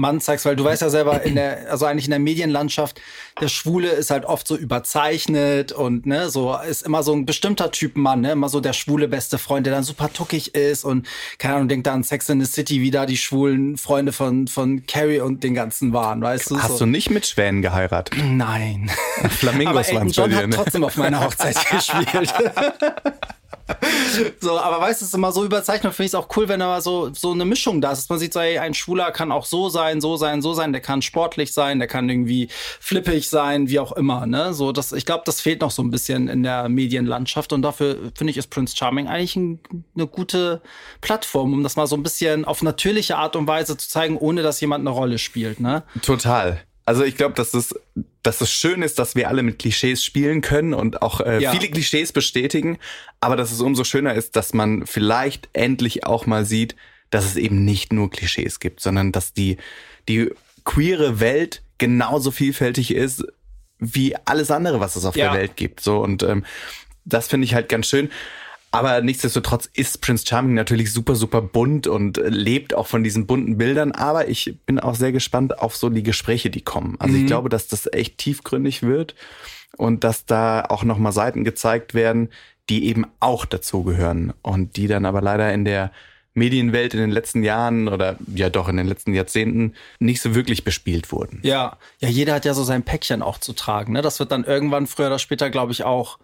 D: Mann zeigst, weil du weißt ja selber in der, also eigentlich in der Medienlandschaft, der Schwule ist halt oft so überzeichnet und ne, so ist immer so ein bestimmter Typ Mann, ne, immer so der schwule beste Freund, der dann super tuckig ist und keine Ahnung, denkt da an Sex in the City, wie da die schwulen Freunde von von Carrie und den ganzen waren, weißt du?
B: Hast
D: so.
B: du nicht mit Schwänen geheiratet?
D: Nein.
B: Flamingos waren's bei dir, ne?
D: trotzdem auf meiner Hochzeit *laughs* gespielt. *laughs* *laughs* so, aber weißt du, es ist immer so überzeichnet. Finde ich es auch cool, wenn da so, so eine Mischung da ist. Dass man sieht, so, ey, ein Schwuler kann auch so sein, so sein, so sein. Der kann sportlich sein, der kann irgendwie flippig sein, wie auch immer. Ne? So, das, ich glaube, das fehlt noch so ein bisschen in der Medienlandschaft. Und dafür finde ich, ist Prince Charming eigentlich ein, eine gute Plattform, um das mal so ein bisschen auf natürliche Art und Weise zu zeigen, ohne dass jemand eine Rolle spielt. Ne?
B: Total. Also ich glaube, dass es, dass es schön ist, dass wir alle mit Klischees spielen können und auch äh,
D: Ja.
B: viele Klischees bestätigen, aber dass es umso schöner ist, dass man vielleicht endlich auch mal sieht, dass es eben nicht nur Klischees gibt, sondern dass die, die queere Welt genauso vielfältig ist wie alles andere, was es auf
D: Ja.
B: der Welt gibt. So und ähm, das finde ich halt ganz schön. Aber nichtsdestotrotz ist Prince Charming natürlich super, super bunt und lebt auch von diesen bunten Bildern. Aber ich bin auch sehr gespannt auf so die Gespräche, die kommen. Also ich glaube, dass das echt tiefgründig wird und dass da auch nochmal Seiten gezeigt werden, die eben auch dazugehören und die dann aber leider in der Medienwelt in den letzten Jahren oder ja doch in den letzten Jahrzehnten nicht so wirklich bespielt wurden.
D: Ja, ja, jeder hat ja so sein Päckchen auch zu tragen. Ne? Das wird dann irgendwann früher oder später, glaube ich, auch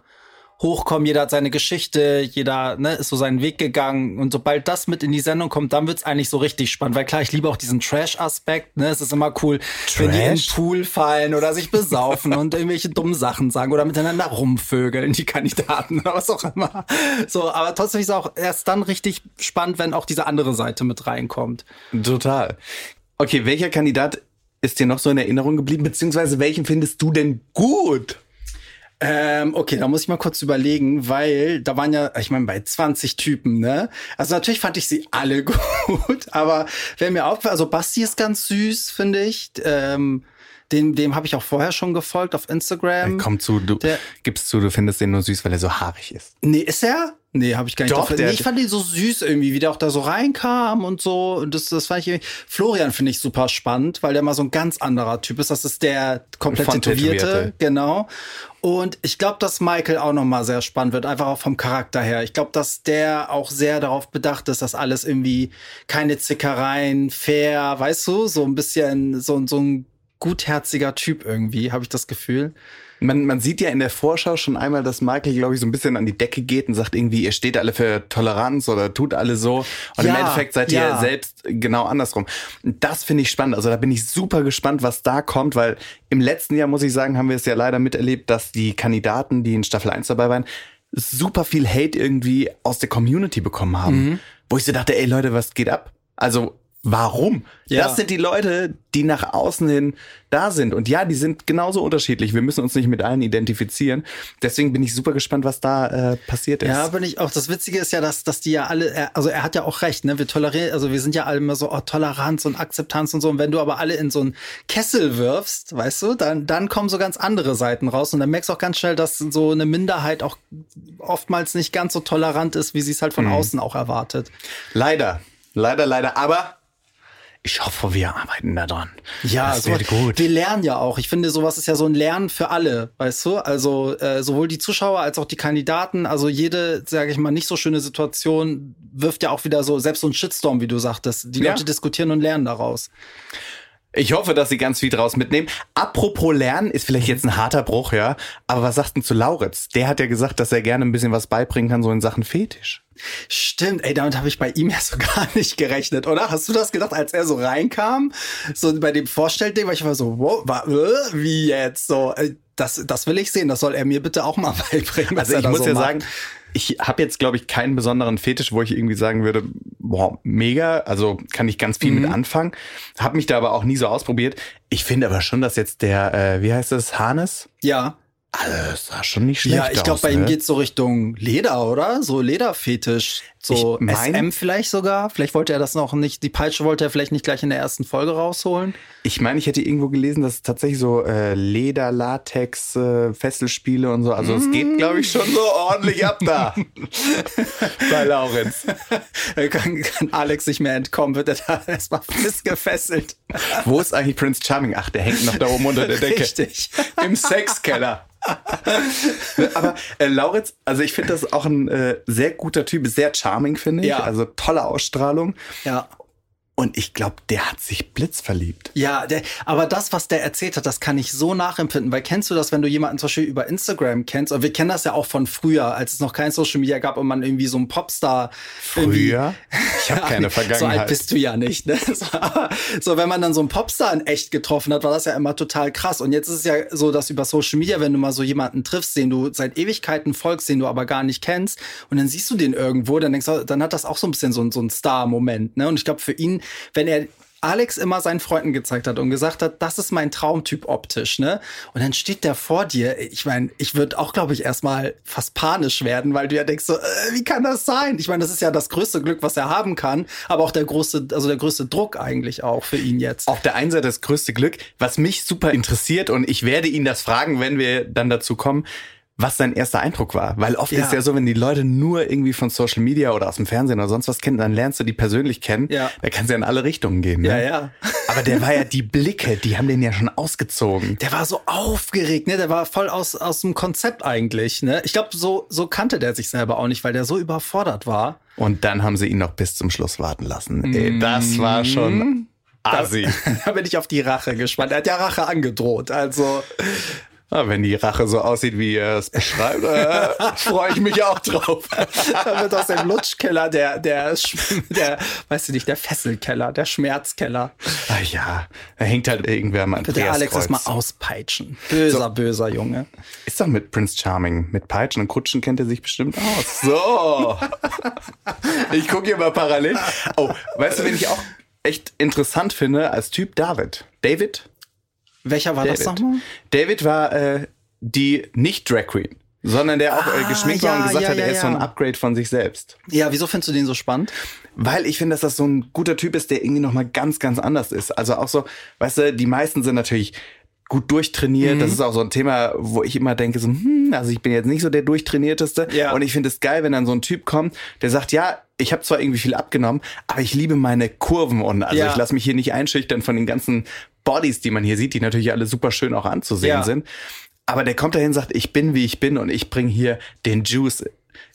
D: hochkommen. Jeder hat seine Geschichte, jeder ne, ist so seinen Weg gegangen. Und sobald das mit in die Sendung kommt, dann wird's eigentlich so richtig spannend. Weil klar, ich liebe auch diesen Trash-Aspekt. Ne? Es ist immer cool, wenn die in den
B: Trash?
D: Pool fallen oder sich besaufen und irgendwelche dummen Sachen sagen oder miteinander rumvögeln, die Kandidaten oder was auch immer. So, aber trotzdem ist es auch erst dann richtig spannend, wenn auch diese andere Seite mit reinkommt.
B: Total. Okay, welcher Kandidat ist dir noch so in Erinnerung geblieben, beziehungsweise welchen findest du denn gut?
D: Ähm, okay, da muss ich mal kurz überlegen, weil da waren ja, ich meine, bei 20 Typen, ne? Also natürlich fand ich sie alle *laughs* gut, aber wer mir aufgefallen, also Basti ist ganz süß, finde ich. Ähm, dem dem habe ich auch vorher schon gefolgt auf Instagram.
B: Komm zu, du
D: der-
B: gibst zu, du findest den nur süß, weil er so haarig ist.
D: Nee, ist er? Nee, habe ich gar nicht.
B: Doch,
D: nee, ich fand ihn so süß irgendwie, wie der auch da so reinkam und so. Und das, das fand ich irgendwie. Florian finde ich super spannend, weil der mal so ein ganz anderer Typ ist. Das ist der komplett tätowierte,
B: Tätowierte.
D: genau. Und ich glaube, dass Michael auch noch mal sehr spannend wird, einfach auch vom Charakter her. Ich glaube, dass der auch sehr darauf bedacht ist, dass alles irgendwie keine Zickereien, fair, weißt du, so ein bisschen so, so ein gutherziger Typ irgendwie, habe ich das Gefühl.
B: Man, man sieht ja in der Vorschau schon einmal, dass Michael, glaube ich, so ein bisschen an die Decke geht und sagt irgendwie, ihr steht alle für Toleranz oder tut alle so. Und
D: Ja,
B: im Endeffekt seid
D: ja.
B: ihr selbst genau andersrum. Das finde ich spannend. Also da bin ich super gespannt, was da kommt, weil im letzten Jahr, muss ich sagen, haben wir es ja leider miterlebt, dass die Kandidaten, die in Staffel 1 dabei waren, super viel Hate irgendwie aus der Community bekommen haben.
D: Mhm.
B: Wo ich so dachte, ey Leute, was geht ab? Also warum?
D: Ja.
B: Das sind die Leute, die nach außen hin da sind. Und ja, die sind genauso unterschiedlich. Wir müssen uns nicht mit allen identifizieren. Deswegen bin ich super gespannt, was da äh, passiert ist.
D: Ja, bin ich auch. Das Witzige ist ja, dass, dass die ja alle, er- also er hat ja auch recht, ne? Wir tolerieren, also wir sind ja alle immer so, oh, Toleranz und Akzeptanz und so. Und wenn du aber alle in so einen Kessel wirfst, weißt du, dann, dann kommen so ganz andere Seiten raus. Und dann merkst du auch ganz schnell, dass so eine Minderheit auch oftmals nicht ganz so tolerant ist, wie sie es halt
B: Mhm.
D: von außen auch erwartet.
B: Leider. Leider, leider. Aber ich hoffe, wir arbeiten da dran.
D: Ja,
B: das
D: so,
B: wird gut.
D: wir lernen ja auch. Ich finde, sowas ist ja so ein Lernen für alle, weißt du? Also äh, sowohl die Zuschauer als auch die Kandidaten. Also jede, sage ich mal, nicht so schöne Situation wirft ja auch wieder so, selbst so ein Shitstorm, wie du sagtest. Die
B: Ja.
D: Leute diskutieren und lernen daraus.
B: Ich hoffe, dass sie ganz viel draus mitnehmen. Apropos Lernen ist vielleicht jetzt ein harter Bruch, ja. Aber was sagst du zu Lauritz? Der hat ja gesagt, dass er gerne ein bisschen was beibringen kann, so in Sachen Fetisch.
D: Stimmt, ey, damit habe ich bei ihm ja so *laughs* gar nicht gerechnet, oder? Hast du das gedacht, als er so reinkam? So bei dem Vorstellding, weil ich war so, wow, wa, äh, wie jetzt? So, äh, das, das will ich sehen, das soll er mir bitte auch mal *laughs* beibringen.
B: Also ich muss
D: so
B: ja
D: macht.
B: sagen, ich habe jetzt, glaube ich, keinen besonderen Fetisch, wo ich irgendwie sagen würde, boah, mega, also kann ich ganz viel
D: Mhm.
B: mit anfangen. Habe mich da aber auch nie so ausprobiert. Ich finde aber schon, dass jetzt der, äh, wie heißt das, Harnes?
D: Ja.
B: Also, das sah schon nicht schlecht
D: Ja, ich glaube,
B: aus,
D: bei ihm
B: ne?
D: geht's so Richtung Leder, oder? So Lederfetisch. So SM vielleicht sogar. Vielleicht wollte er das noch nicht, die Peitsche wollte er vielleicht nicht gleich in der ersten Folge rausholen.
B: Ich meine, ich hätte irgendwo gelesen, dass es tatsächlich so äh, Leder, Latex, äh, Fesselspiele und so. Also es geht, glaube ich, schon so ordentlich ab da. *laughs* bei Laurenz. *laughs*
D: Kann, kann Alex nicht mehr entkommen, wird er da *laughs* erstmal fest gefesselt.
B: Wo ist eigentlich Prince Charming? Ach, der hängt noch da oben unter der Decke.
D: Richtig.
B: Im Sexkeller. Aber äh, Lauritz, also ich finde das auch ein äh, sehr guter Typ, sehr charming, finde ich.
D: Ja.
B: Also tolle Ausstrahlung.
D: Ja.
B: Und ich glaube, der hat sich blitzverliebt.
D: Ja, der, aber das, was der erzählt hat, das kann ich so nachempfinden. Weil kennst du das, wenn du jemanden zum Beispiel über Instagram kennst? Und wir kennen das ja auch von früher, als es noch kein Social Media gab und man irgendwie so einen Popstar
B: Früher? *laughs* Ich habe keine
D: So alt
B: Vergangenheit.
D: bist du ja nicht, ne? *laughs* So, aber so, wenn man dann so einen Popstar in echt getroffen hat, war das ja immer total krass. Und jetzt ist es ja so, dass über Social Media, wenn du mal so jemanden triffst, den du seit Ewigkeiten folgst, den du aber gar nicht kennst, und dann siehst du den irgendwo, dann denkst du, dann hat das auch so ein bisschen so, ein- so ein Star-Moment, ne? Und ich glaube, für ihn, wenn er Alex immer seinen Freunden gezeigt hat und gesagt hat, das ist mein Traumtyp optisch, ne? Und dann steht der vor dir. Ich meine, ich würde auch, glaube ich, erstmal fast panisch werden, weil du ja denkst so, äh, wie kann das sein? Ich meine, das ist ja das größte Glück, was er haben kann, aber auch der größte, also der größte Druck eigentlich auch für ihn jetzt.
B: Auf der einen Seite das größte Glück, was mich super interessiert und ich werde ihn das fragen, wenn wir dann dazu kommen, was sein erster Eindruck war. Weil oft
D: Ja.
B: ist ja so, wenn die Leute nur irgendwie von Social Media oder aus dem Fernsehen oder sonst was kennen, dann lernst du die persönlich kennen.
D: Ja.
B: Da kannst du ja in alle Richtungen gehen. Ne?
D: Ja, ja. *laughs*
B: Aber der war ja die Blicke, die haben den ja schon ausgezogen.
D: Der war so aufgeregt, ne? Der war voll aus, aus dem Konzept eigentlich, ne? Ich glaube, so, so kannte der sich selber auch nicht, weil der so überfordert war.
B: Und dann haben sie ihn noch bis zum Schluss warten lassen. Ey, das war schon assi. *laughs*
D: da bin ich auf die Rache gespannt. Er hat ja Rache angedroht, also.
B: Ah, wenn die Rache so aussieht, wie er es beschreibt, äh, *laughs* freue ich mich auch drauf.
D: Da wird aus dem Lutschkeller der, der, der, weißt du nicht, der Fesselkeller, der Schmerzkeller.
B: Ah ja, da hängt halt irgendwer am
D: Wird der Alex
B: Andreaskreuz.
D: erstmal auspeitschen. Böser, böser Junge.
B: Ist doch mit Prince Charming. Mit Peitschen und Kutschen kennt er sich bestimmt aus. So. ich gucke hier mal parallel. Oh, weißt du, wen ich auch echt interessant finde als Typ? David. David?
D: Welcher war das
B: David.
D: nochmal?
B: David war äh, die nicht Drag Queen, sondern der auch äh,
D: Ah,
B: geschminkt war
D: ja,
B: und gesagt
D: ja,
B: hat, er
D: ja,
B: ist so ein. Upgrade von sich selbst.
D: Ja, wieso findest du den so spannend?
B: Weil ich finde, dass das so ein guter Typ ist, der irgendwie nochmal ganz, ganz anders ist. Also auch so, weißt du, die meisten sind natürlich gut durchtrainiert.
D: Mhm.
B: Das ist auch so ein Thema, wo ich immer denke, so, hm, also ich bin jetzt nicht so der durchtrainierteste.
D: Ja.
B: Und ich finde es geil, wenn dann so ein Typ kommt, der sagt, ja, ich habe zwar irgendwie viel abgenommen, aber ich liebe meine Kurven und also
D: Ja.
B: ich lasse mich hier nicht einschüchtern von den ganzen Bodies, die man hier sieht, die natürlich alle super schön auch anzusehen
D: Ja.
B: sind. Aber der kommt dahin und sagt, ich bin wie ich bin und ich bringe hier den Juice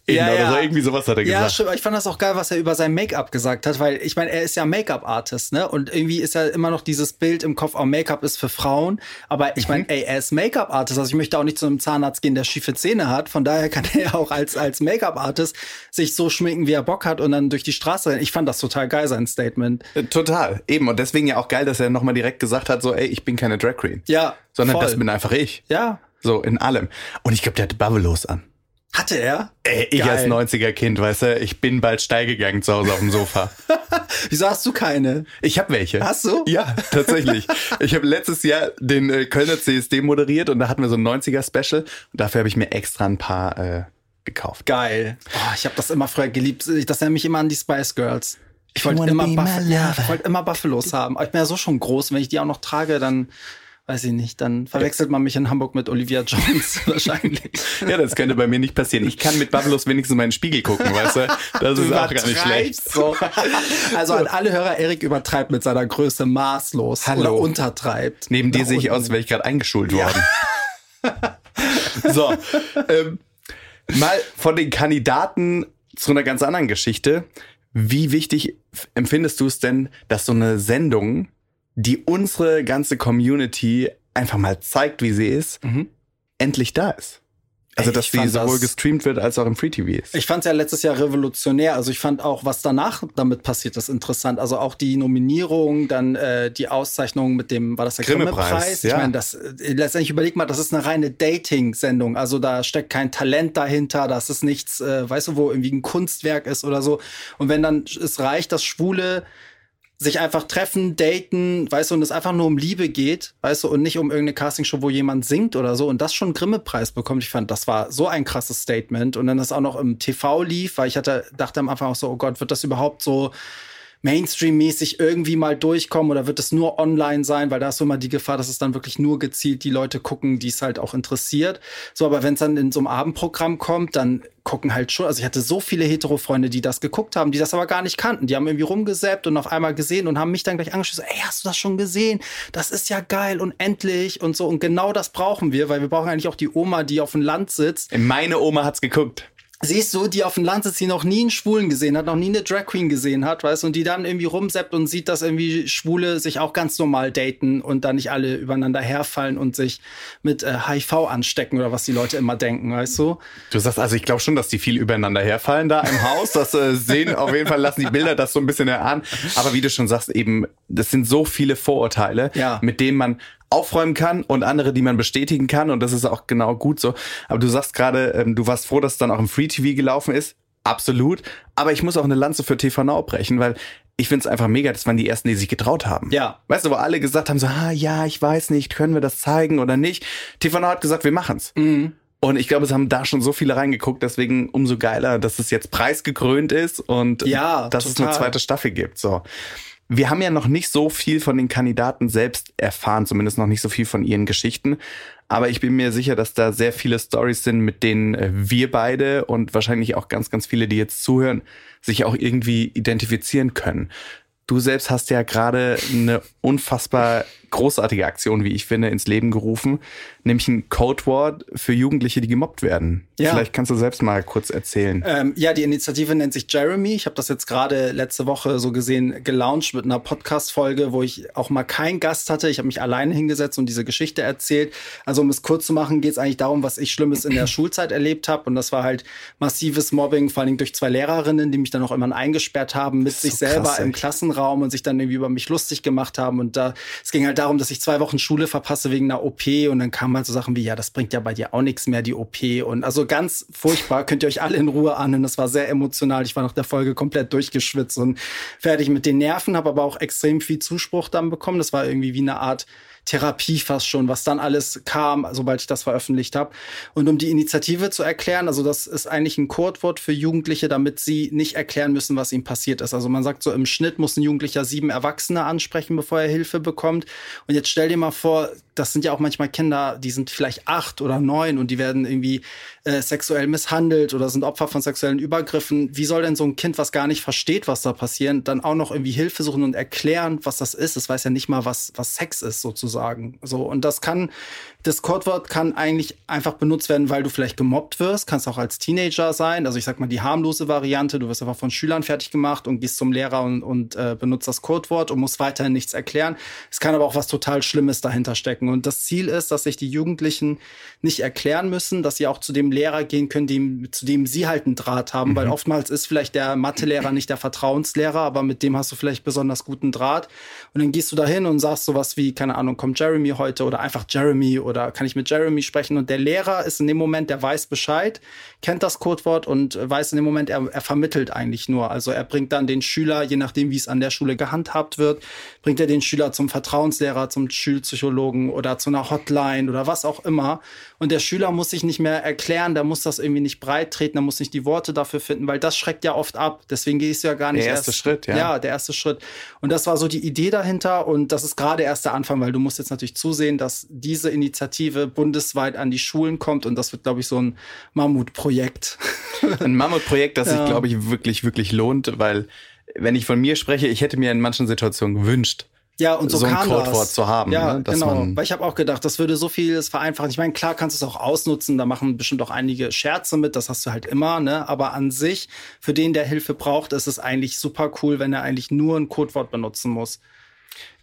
B: in oder so. Irgendwie sowas hat er
D: ja,
B: gesagt.
D: aber Ich fand das auch geil, was er über sein Make-up gesagt hat, weil ich meine, er ist ja Make-up-Artist, ne? Und irgendwie ist ja immer noch dieses Bild im Kopf, auch Make-up ist für Frauen. Aber ich
B: Mhm.
D: meine, ey, er ist Make-up-Artist. Also ich möchte auch nicht zu einem Zahnarzt gehen, der schiefe Zähne hat. Von daher kann er ja auch als, als Make-up-Artist sich so schminken, wie er Bock hat und dann durch die Straße rennen. Ich fand das total geil, sein Statement.
B: Äh, Total, eben. Und deswegen ja auch geil, dass er nochmal direkt gesagt hat, so, ey, ich bin keine Drag Queen.
D: Ja,
B: Sondern
D: voll.
B: das bin einfach ich.
D: Ja,
B: So, in allem. Und ich glaube, der hatte Bubbelos an.
D: Hatte er.
B: Ey, ich
D: Geil.
B: als 90er-Kind, weißt du, ich bin bald steil gegangen zu Hause auf dem Sofa. *laughs*
D: Wieso hast du keine?
B: Ich habe welche.
D: Hast du?
B: Ja, tatsächlich. *laughs* ich habe letztes Jahr den äh, Kölner CSD moderiert und da hatten wir so ein 90er-Special. Und dafür habe ich mir extra ein paar äh, gekauft.
D: Geil. Oh, ich habe das immer früher geliebt. Das erinnert mich immer an die Spice Girls. Ich wollte immer, Buff ja, wollte immer Buffalos haben. Aber ich bin ja so schon groß. Wenn ich die auch noch trage, dann weiß ich nicht. Dann verwechselt man mich in Hamburg mit Olivia Jones *laughs* wahrscheinlich.
B: Ja, das könnte bei mir nicht passieren. Ich kann mit Bubbelos wenigstens in meinen Spiegel gucken, weißt du? Das ist auch gar nicht schlecht.
D: So. Also an alle Hörer, Erik übertreibt mit seiner Größe maßlos
B: Hallo.
D: oder untertreibt.
B: Neben dir sehe ich aus, als wäre ich gerade eingeschult worden. *laughs* so, ähm, mal von den Kandidaten zu einer ganz anderen Geschichte. Wie wichtig empfindest du es denn, dass so eine Sendung, die unsere ganze Community einfach mal zeigt, wie sie ist, endlich da ist? Also, dass sie sowohl
D: das-
B: gestreamt wird als auch im Free TV ist.
D: Ich fand es ja letztes Jahr revolutionär. Also ich fand auch, was danach damit passiert ist, interessant. Also auch die Nominierung, dann äh, die Auszeichnung mit dem, war das der
B: Grimme-Preis,
D: Grimme-Preis?
B: ja.
D: Ich meine, das äh, letztendlich überleg mal, das ist eine reine Dating-Sendung. Also da steckt kein Talent dahinter, das ist nichts, äh, weißt du, wo irgendwie ein Kunstwerk ist oder so. Und wenn dann es reicht, dass Schwule sich einfach treffen, daten, weißt du, und es einfach nur um Liebe geht, weißt du, und nicht um irgendeine Castingshow, wo jemand singt oder so und das schon einen Grimme-Preis bekommt. Ich fand, das war so ein krasses Statement. Und dann das auch noch im TV lief, weil ich hatte, dachte am Anfang auch so, oh Gott, wird das überhaupt so Mainstream-mäßig irgendwie mal durchkommen oder wird es nur online sein, weil da ist so immer die Gefahr, dass es dann wirklich nur gezielt die Leute gucken, die es halt auch interessiert. So, aber wenn es dann in so einem Abendprogramm kommt, dann gucken halt schon, also ich hatte so viele Hetero-Freunde, die das geguckt haben, die das aber gar nicht kannten. Die haben irgendwie rumgesäppt und auf einmal gesehen und haben mich dann gleich angeschlossen, ey, hast du das schon gesehen? Das ist ja geil und endlich und so. Und genau das brauchen wir, weil wir brauchen eigentlich auch die Oma, die auf dem Land sitzt,
B: Meine Oma hat's geguckt.
D: Siehst du, die auf dem Land sitzt, die noch nie einen Schwulen gesehen hat, noch nie eine Drag Queen gesehen hat, weißt du, und die dann irgendwie rumseppt und sieht, dass irgendwie Schwule sich auch ganz normal daten und dann nicht alle übereinander herfallen und sich mit äh, HIV anstecken oder was die Leute immer denken, weißt du?
B: Du sagst also, ich glaube schon, dass die viel übereinander herfallen da im Haus. Das äh, sehen auf jeden Fall lassen die Bilder das so ein bisschen erahnen. Aber wie du schon sagst, eben, das sind so viele Vorurteile,
D: Ja.
B: mit denen man aufräumen kann und andere, die man bestätigen kann. Und das ist auch genau gut so. Aber du sagst gerade, ähm, du warst froh, dass es dann auch im Free TV gelaufen ist. Absolut. Aber ich muss auch eine Lanze für TV Now brechen, weil ich finde es einfach mega, das waren die ersten, die sich getraut haben.
D: Ja.
B: Weißt du, wo alle gesagt haben, so, ah, ja, ich weiß nicht, können wir das zeigen oder nicht? TV Now hat gesagt, wir machen's.
D: Mhm.
B: Und ich glaube, es haben da schon so viele reingeguckt, deswegen umso geiler, dass es jetzt preisgekrönt ist und
D: Ja,
B: dass es
D: total.
B: eine zweite Staffel gibt. So. Wir haben ja noch nicht so viel von den Kandidaten selbst erfahren, zumindest noch nicht so viel von ihren Geschichten. Aber ich bin mir sicher, dass da sehr viele Stories sind, mit denen äh, wir beide und wahrscheinlich auch ganz, ganz viele, die jetzt zuhören, sich auch irgendwie identifizieren können. Du selbst hast ja gerade eine unfassbar großartige Aktion, wie ich finde, ins Leben gerufen, nämlich ein Codewort für Jugendliche, die gemobbt werden.
D: Ja.
B: Vielleicht kannst du selbst mal kurz erzählen.
D: Ähm, ja, die Initiative nennt sich Jeremy. Ich habe das jetzt gerade letzte Woche so gesehen gelauncht mit einer Podcast-Folge, wo ich auch mal keinen Gast hatte. Ich habe mich alleine hingesetzt und diese Geschichte erzählt. Also um es kurz zu machen, geht es eigentlich darum, was ich Schlimmes in der *clears throat* Schulzeit erlebt habe. Und das war halt massives Mobbing, vor allen Dingen durch zwei Lehrerinnen, die mich dann auch immer eingesperrt haben mit sich
B: so
D: selber
B: krass,
D: im. Klassenraum und sich dann irgendwie über mich lustig gemacht haben. Und da es ging halt darum, dass ich zwei Wochen Schule verpasse wegen einer OP. Und dann kamen halt so Sachen wie, ja, das bringt ja bei dir auch nichts mehr, die OP. Und also ganz furchtbar, könnt ihr euch alle in Ruhe anhören. Das war sehr emotional. Ich war nach der Folge komplett durchgeschwitzt und fertig mit den Nerven, habe aber auch extrem viel Zuspruch dann bekommen. Das war irgendwie wie eine Art Therapie fast schon, was dann alles kam, sobald ich das veröffentlicht habe. Und um die Initiative zu erklären, also das ist eigentlich ein Codewort für Jugendliche, damit sie nicht erklären müssen, was ihnen passiert ist. Also man sagt so, im Schnitt muss ein Jugendlicher sieben Erwachsene ansprechen, bevor er Hilfe bekommt. Und jetzt stell dir mal vor, das sind ja auch manchmal Kinder, die sind vielleicht acht oder neun und die werden irgendwie äh, sexuell misshandelt oder sind Opfer von sexuellen Übergriffen. Wie soll denn so ein Kind, was gar nicht versteht, was da passiert, dann auch noch irgendwie Hilfe suchen und erklären, was das ist? Es weiß ja nicht mal, was, was Sex ist, sozusagen. So. Und das kann, das Codewort kann eigentlich einfach benutzt werden, weil du vielleicht gemobbt wirst. Kannst auch als Teenager sein. Also ich sag mal die harmlose Variante. Du wirst einfach von Schülern fertig gemacht und gehst zum Lehrer und, und äh, benutzt das Codewort und musst weiterhin nichts erklären. Es kann aber auch was total Schlimmes dahinter stecken. Und das Ziel ist, dass sich die Jugendlichen nicht erklären müssen, dass sie auch zu dem Lehrer gehen können, dem, zu dem sie halt einen Draht haben. Mhm. Weil oftmals ist vielleicht der Mathelehrer nicht der Vertrauenslehrer, aber mit dem hast du vielleicht besonders guten Draht. Und dann gehst du dahin und sagst sowas wie, keine Ahnung, kommt Jeremy heute oder einfach Jeremy oder kann ich mit Jeremy sprechen? Und der Lehrer ist in dem Moment, der weiß Bescheid, kennt das Codewort und weiß in dem Moment, er, er vermittelt eigentlich nur. Also er bringt dann den Schüler, je nachdem, wie es an der Schule gehandhabt wird, bringt er den Schüler zum Vertrauenslehrer, zum Schulpsychologen oder zu einer Hotline oder was auch immer. Und der Schüler muss sich nicht mehr erklären, der muss das irgendwie nicht breit treten, der muss nicht die Worte dafür finden, weil das schreckt ja oft ab. Deswegen gehst du ja gar nicht.
B: Der erste
D: erst,
B: Schritt, ja.
D: Ja, der erste Schritt. Und das war so die Idee dahinter und das ist gerade erst der Anfang, weil du musst jetzt natürlich zusehen, dass diese Initiative bundesweit an die Schulen kommt und das wird, glaube ich, so ein Mammutprojekt. *laughs*
B: Ein Mammutprojekt, das ja. sich, glaube ich, wirklich, wirklich lohnt, weil wenn ich von mir spreche, ich hätte mir in manchen Situationen gewünscht,
D: ja, und so, so
B: ein Codewort
D: das.
B: zu haben.
D: Ja,
B: ne?
D: genau. Weil ich habe auch gedacht, das würde so vieles vereinfachen. Ich meine, klar kannst du es auch ausnutzen, da machen bestimmt auch einige Scherze mit, das hast du halt immer, ne? Aber an sich, für den, der Hilfe braucht, ist es eigentlich super cool, wenn er eigentlich nur ein Codewort benutzen muss.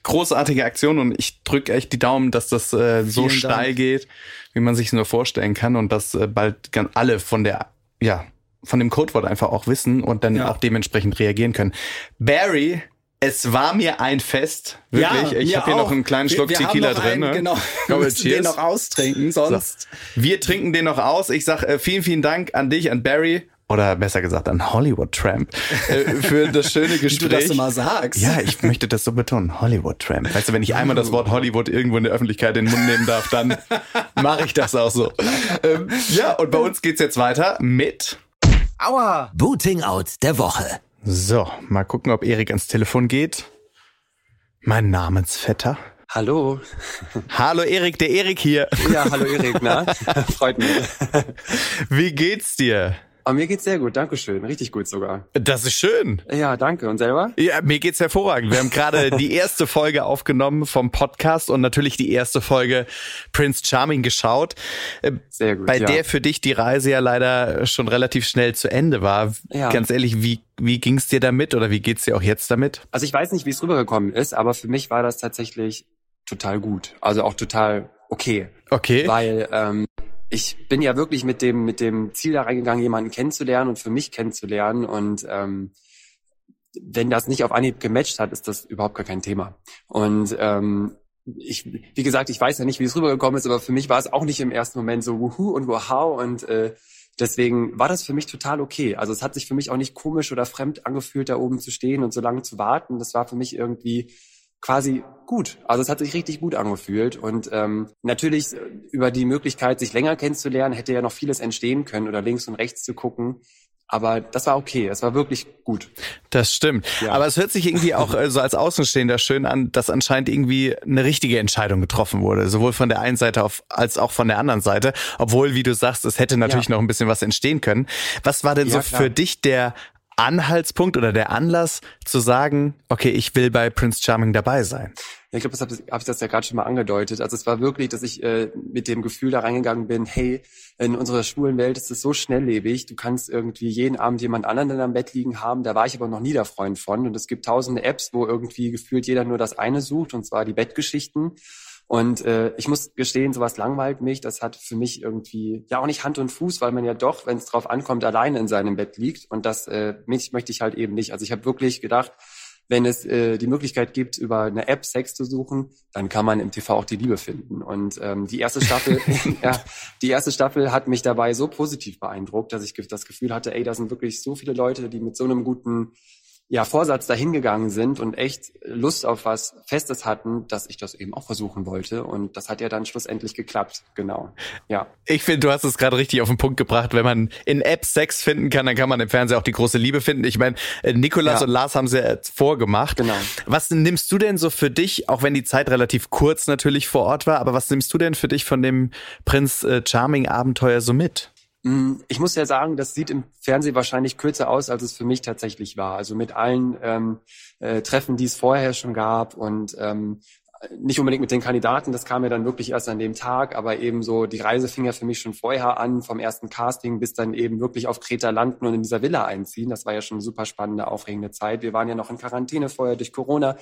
B: Großartige Aktion und ich drücke echt die Daumen, dass das äh, so steil Dank. geht, wie man sich nur vorstellen kann und dass äh, bald alle von der, ja, von dem Codewort einfach auch wissen und dann ja. auch dementsprechend reagieren können. Barry es war mir ein Fest, wirklich. Ja, ich habe hier noch einen kleinen Schluck wir, wir Tequila drin. Einen,
D: ne? Genau, *laughs* wir müssen den noch austrinken, sonst.
B: So. Wir trinken den noch aus. Ich sag äh, vielen, vielen Dank an dich, an Barry oder besser gesagt an Hollywood Tramp äh, für das *laughs* schöne Gespräch. Wie du
D: das immer sagst.
B: Ja, ich möchte das so betonen. Hollywood Tramp. Weißt du, wenn ich einmal das Wort Hollywood irgendwo in der Öffentlichkeit in den Mund nehmen darf, dann mache ich das auch so. Ähm, ja, und bei uns geht's jetzt weiter mit
A: Aua! Booting Out der Woche.
B: So, mal gucken, ob Erik ans Telefon geht. Mein Namensvetter.
E: Hallo.
B: Hallo Erik, der Erik hier.
E: Ja, hallo Erik, na? *laughs* Freut mich.
B: Wie geht's dir?
E: Aber mir geht's sehr gut, Dankeschön. Richtig gut sogar.
B: Das ist schön.
E: Ja, danke. Und selber?
B: Ja, mir geht's hervorragend. Wir haben gerade die erste Folge aufgenommen vom Podcast und natürlich die erste Folge Prince Charming geschaut. Äh, sehr gut. Bei ja. der für dich die Reise ja leider schon relativ schnell zu Ende war. Ja. Ganz ehrlich, wie, wie ging's dir damit oder wie geht's dir auch jetzt damit?
E: Also ich weiß nicht, wie es rübergekommen ist, aber für mich war das tatsächlich total gut. Also auch total okay.
B: Okay.
E: Weil ähm, ich bin ja wirklich mit dem, mit dem Ziel da reingegangen, jemanden kennenzulernen und für mich kennenzulernen. Und ähm, wenn das nicht auf Anhieb gematcht hat, ist das überhaupt gar kein Thema. Und ähm, ich, wie gesagt, ich weiß ja nicht, wie es rübergekommen ist, aber für mich war es auch nicht im ersten Moment so wuhu und wow und äh, deswegen war das für mich total okay. Also es hat sich für mich auch nicht komisch oder fremd angefühlt, da oben zu stehen und so lange zu warten. Das war für mich irgendwie quasi gut. Also es hat sich richtig gut angefühlt. Und ähm, natürlich äh, über die Möglichkeit, sich länger kennenzulernen, hätte ja noch vieles entstehen können oder links und rechts zu gucken. Aber das war okay, es war wirklich gut.
B: Das stimmt. Ja. Aber es hört sich irgendwie auch äh, so als Außenstehender schön an, dass anscheinend irgendwie eine richtige Entscheidung getroffen wurde. Sowohl von der einen Seite auf, als auch von der anderen Seite. Obwohl, wie du sagst, es hätte natürlich ja. noch ein bisschen was entstehen können. Was war denn ja, so klar. für dich der Anhaltspunkt oder der Anlass zu sagen, okay, ich will bei Prince Charming dabei sein?
E: Ja, ich glaube, das habe hab ich das ja gerade schon mal angedeutet. Also es war wirklich, dass ich äh, mit dem Gefühl da reingegangen bin, hey, in unserer schwulen Welt ist es so schnelllebig, du kannst irgendwie jeden Abend jemand anderen in deinem Bett liegen haben, da war ich aber noch nie der Freund von. Und es gibt tausende Apps, wo irgendwie gefühlt jeder nur das eine sucht, und zwar die Bettgeschichten. Und äh, ich muss gestehen, sowas langweilt mich. Das hat für mich irgendwie ja auch nicht Hand und Fuß, weil man ja doch, wenn es drauf ankommt, alleine in seinem Bett liegt. Und das äh, mich, möchte ich halt eben nicht. Also ich habe wirklich gedacht, wenn es äh, die Möglichkeit gibt, über eine App Sex zu suchen, dann kann man im TV auch die Liebe finden. Und ähm, die erste Staffel, *laughs* ja, die erste Staffel hat mich dabei so positiv beeindruckt, dass ich das Gefühl hatte, ey, da sind wirklich so viele Leute, die mit so einem guten ja, Vorsatz dahingegangen sind und echt Lust auf was Festes hatten, dass ich das eben auch versuchen wollte. Und das hat ja dann schlussendlich geklappt, genau. Ja.
B: Ich finde, du hast es gerade richtig auf den Punkt gebracht. Wenn man in Apps Sex finden kann, dann kann man im Fernsehen auch die große Liebe finden. Ich meine, äh, Nikolas
E: Ja.
B: und Lars haben sie ja vorgemacht.
E: Genau.
B: Was nimmst du denn so für dich, auch wenn die Zeit relativ kurz natürlich vor Ort war, aber was nimmst du denn für dich von dem Prinz äh, Charming Abenteuer so mit?
E: Mm, Ich muss ja sagen, das sieht im Fernsehen wahrscheinlich kürzer aus, als es für mich tatsächlich war. Also mit allen ähm, äh, Treffen, die es vorher schon gab und ähm, nicht unbedingt mit den Kandidaten, das kam ja dann wirklich erst an dem Tag, aber eben so, die Reise fing ja für mich schon vorher an, vom ersten Casting bis dann eben wirklich auf Kreta landen und in dieser Villa einziehen. Das war ja schon eine super spannende, aufregende Zeit. Wir waren ja noch in Quarantäne vorher durch Corona.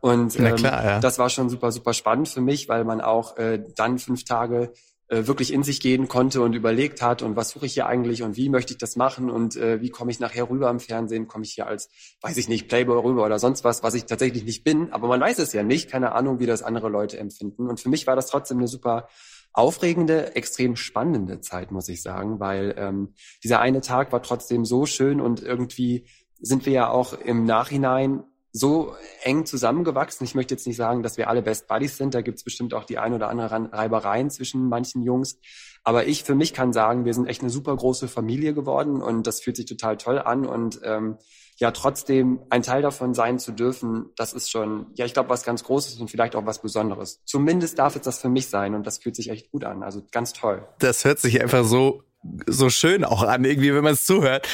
E: Und ähm,
B: klar, ja.
E: das war schon super, super spannend für mich, weil man auch äh, dann fünf Tage äh, wirklich in sich gehen konnte und überlegt hat und was suche ich hier eigentlich und wie möchte ich das machen und äh, wie komme ich nachher rüber im Fernsehen, komme ich hier als, weiß ich nicht, Playboy rüber oder sonst was, was ich tatsächlich nicht bin, aber man weiß es ja nicht, keine Ahnung, wie das andere Leute empfinden. Und für mich war das trotzdem eine super aufregende, extrem spannende Zeit, muss ich sagen, weil ähm, dieser eine Tag war trotzdem so schön und irgendwie sind wir ja auch im Nachhinein so eng zusammengewachsen. Ich möchte jetzt nicht sagen, dass wir alle Best Buddies sind. Da gibt's bestimmt auch die ein oder andere Reibereien zwischen manchen Jungs. Aber ich für mich kann sagen, wir sind echt eine super große Familie geworden und das fühlt sich total toll an. Und ähm, ja, trotzdem ein Teil davon sein zu dürfen, das ist schon, ja, ich glaube, was ganz Großes und vielleicht auch was Besonderes. Zumindest darf es das für mich sein und das fühlt sich echt gut an. Also ganz toll.
B: Das hört sich einfach so so schön auch an, irgendwie, wenn man es zuhört.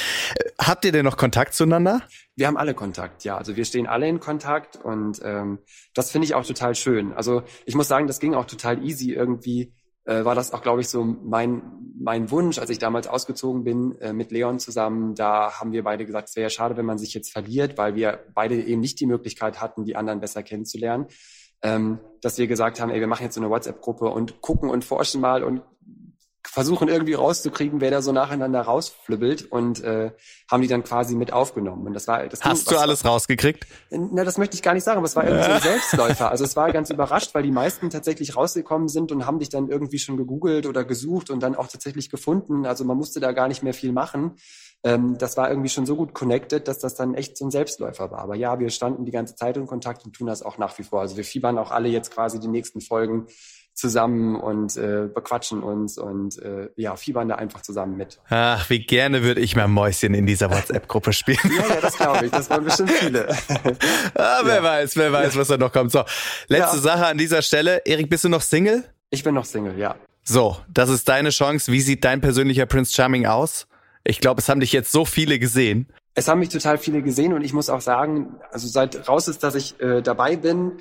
B: Habt ihr denn noch Kontakt zueinander?
E: Wir haben alle Kontakt, ja. Also wir stehen alle in Kontakt und ähm, das finde ich auch total schön. Also ich muss sagen, das ging auch total easy. Irgendwie äh, war das auch, glaube ich, so mein mein Wunsch, als ich damals ausgezogen bin äh, mit Leon zusammen. Da haben wir beide gesagt, es wäre ja schade, wenn man sich jetzt verliert, weil wir beide eben nicht die Möglichkeit hatten, die anderen besser kennenzulernen. Ähm, dass wir gesagt haben, ey, wir machen jetzt so eine WhatsApp-Gruppe und gucken und forschen mal und versuchen irgendwie rauszukriegen, wer da so nacheinander rausflübbelt und äh, haben die dann quasi mit aufgenommen. Und das war das
B: Hast du alles rausgekriegt?
E: na, das möchte ich gar nicht sagen, aber es war irgendwie so ein *laughs* Selbstläufer. Also es war ganz überrascht, weil die meisten tatsächlich rausgekommen sind und haben dich dann irgendwie schon gegoogelt oder gesucht und dann auch tatsächlich gefunden. Also man musste da gar nicht mehr viel machen. Ähm, das war irgendwie schon so gut connected, dass das dann echt so ein Selbstläufer war. Aber ja, wir standen die ganze Zeit in Kontakt und tun das auch nach wie vor. Also wir fiebern auch alle jetzt quasi die nächsten Folgen zusammen und äh, bequatschen uns und äh, ja, fiebern da einfach zusammen mit.
B: Ach, wie gerne würde ich mal Mäuschen in dieser WhatsApp-Gruppe spielen.
E: Ja, ja, das glaube ich. Das waren bestimmt viele. *laughs*
B: ah, wer weiß, wer weiß, was da noch kommt. So, letzte
E: Ja.
B: Sache an dieser Stelle. Erik, bist du noch Single?
E: Ich bin noch Single, ja.
B: So, das ist deine Chance. Wie sieht dein persönlicher Prince Charming aus? Ich glaube, es haben dich jetzt so viele gesehen.
E: Es haben mich total viele gesehen und ich muss auch sagen, also seit raus ist, dass ich äh, dabei bin,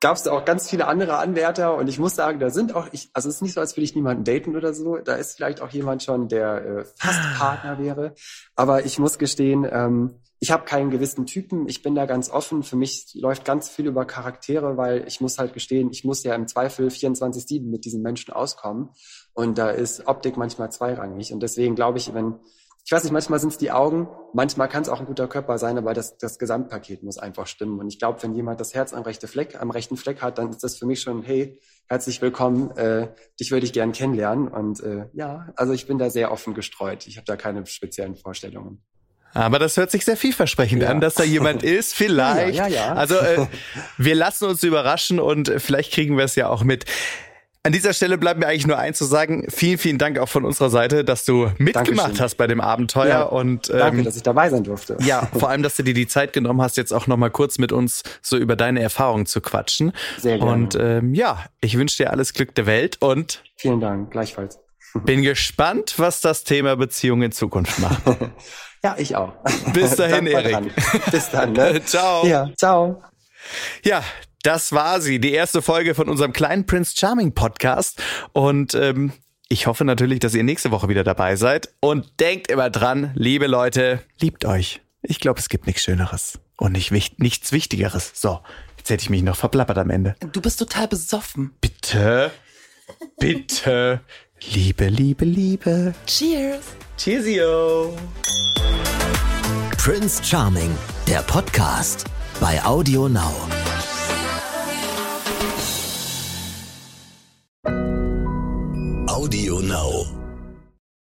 E: gab es auch ganz viele andere Anwärter und ich muss sagen, da sind auch, ich, also es ist nicht so, als würde ich niemanden daten oder so. Da ist vielleicht auch jemand schon, der äh, fast Partner wäre. Aber ich muss gestehen, ähm, ich habe keinen gewissen Typen. Ich bin da ganz offen. Für mich läuft ganz viel über Charaktere, weil ich muss halt gestehen, ich muss ja im Zweifel 24/7 mit diesen Menschen auskommen. Und da ist Optik manchmal zweirangig. Und deswegen glaube ich, wenn ich weiß nicht, manchmal sind es die Augen, manchmal kann es auch ein guter Körper sein, aber das, das Gesamtpaket muss einfach stimmen. Und ich glaube, wenn jemand das Herz am rechten Fleck, am rechten Fleck hat, dann ist das für mich schon, hey, herzlich willkommen, äh, dich würde ich gern kennenlernen. Und äh, ja, also ich bin da sehr offen gestreut. Ich habe da keine speziellen Vorstellungen.
B: Aber das hört sich sehr vielversprechend
E: Ja.
B: an, dass da jemand *laughs* ist, vielleicht.
E: Ja, ja, ja.
B: Also äh, wir lassen uns überraschen und vielleicht kriegen wir es ja auch mit. An dieser Stelle bleibt mir eigentlich nur eins zu sagen. Vielen, vielen Dank auch von unserer Seite, dass du mitgemacht
E: Dankeschön.
B: hast bei dem Abenteuer.
E: Ja,
B: und
E: Danke,
B: ähm,
E: dass ich dabei sein durfte.
B: ja, *laughs* vor allem, dass du dir die Zeit genommen hast, jetzt auch nochmal kurz mit uns so über deine Erfahrungen zu quatschen.
E: Sehr gerne.
B: Und ähm, ja, ich wünsche dir alles Glück der Welt und
E: Vielen Dank, gleichfalls. *laughs*
B: bin gespannt, was das Thema Beziehung in Zukunft macht. *laughs*
E: Ja, ich auch.
B: Bis dahin, Erik.
E: Bis dann. Ne?
B: Ciao.
E: Ja, ciao.
B: Ja, das war sie, die erste Folge von unserem kleinen Prince Charming Podcast. Und ähm, ich hoffe natürlich, dass ihr nächste Woche wieder dabei seid. Und denkt immer dran, liebe Leute, liebt euch. Ich glaube, es gibt nichts Schöneres und nicht, wich- nichts Wichtigeres. So, jetzt hätte ich mich noch verplappert am Ende.
C: Du bist total besoffen.
B: Bitte, bitte, Liebe, Liebe, Liebe.
C: Cheers.
B: Cheersio.
A: Prince Charming, der Podcast bei Audio Now. Audio Now.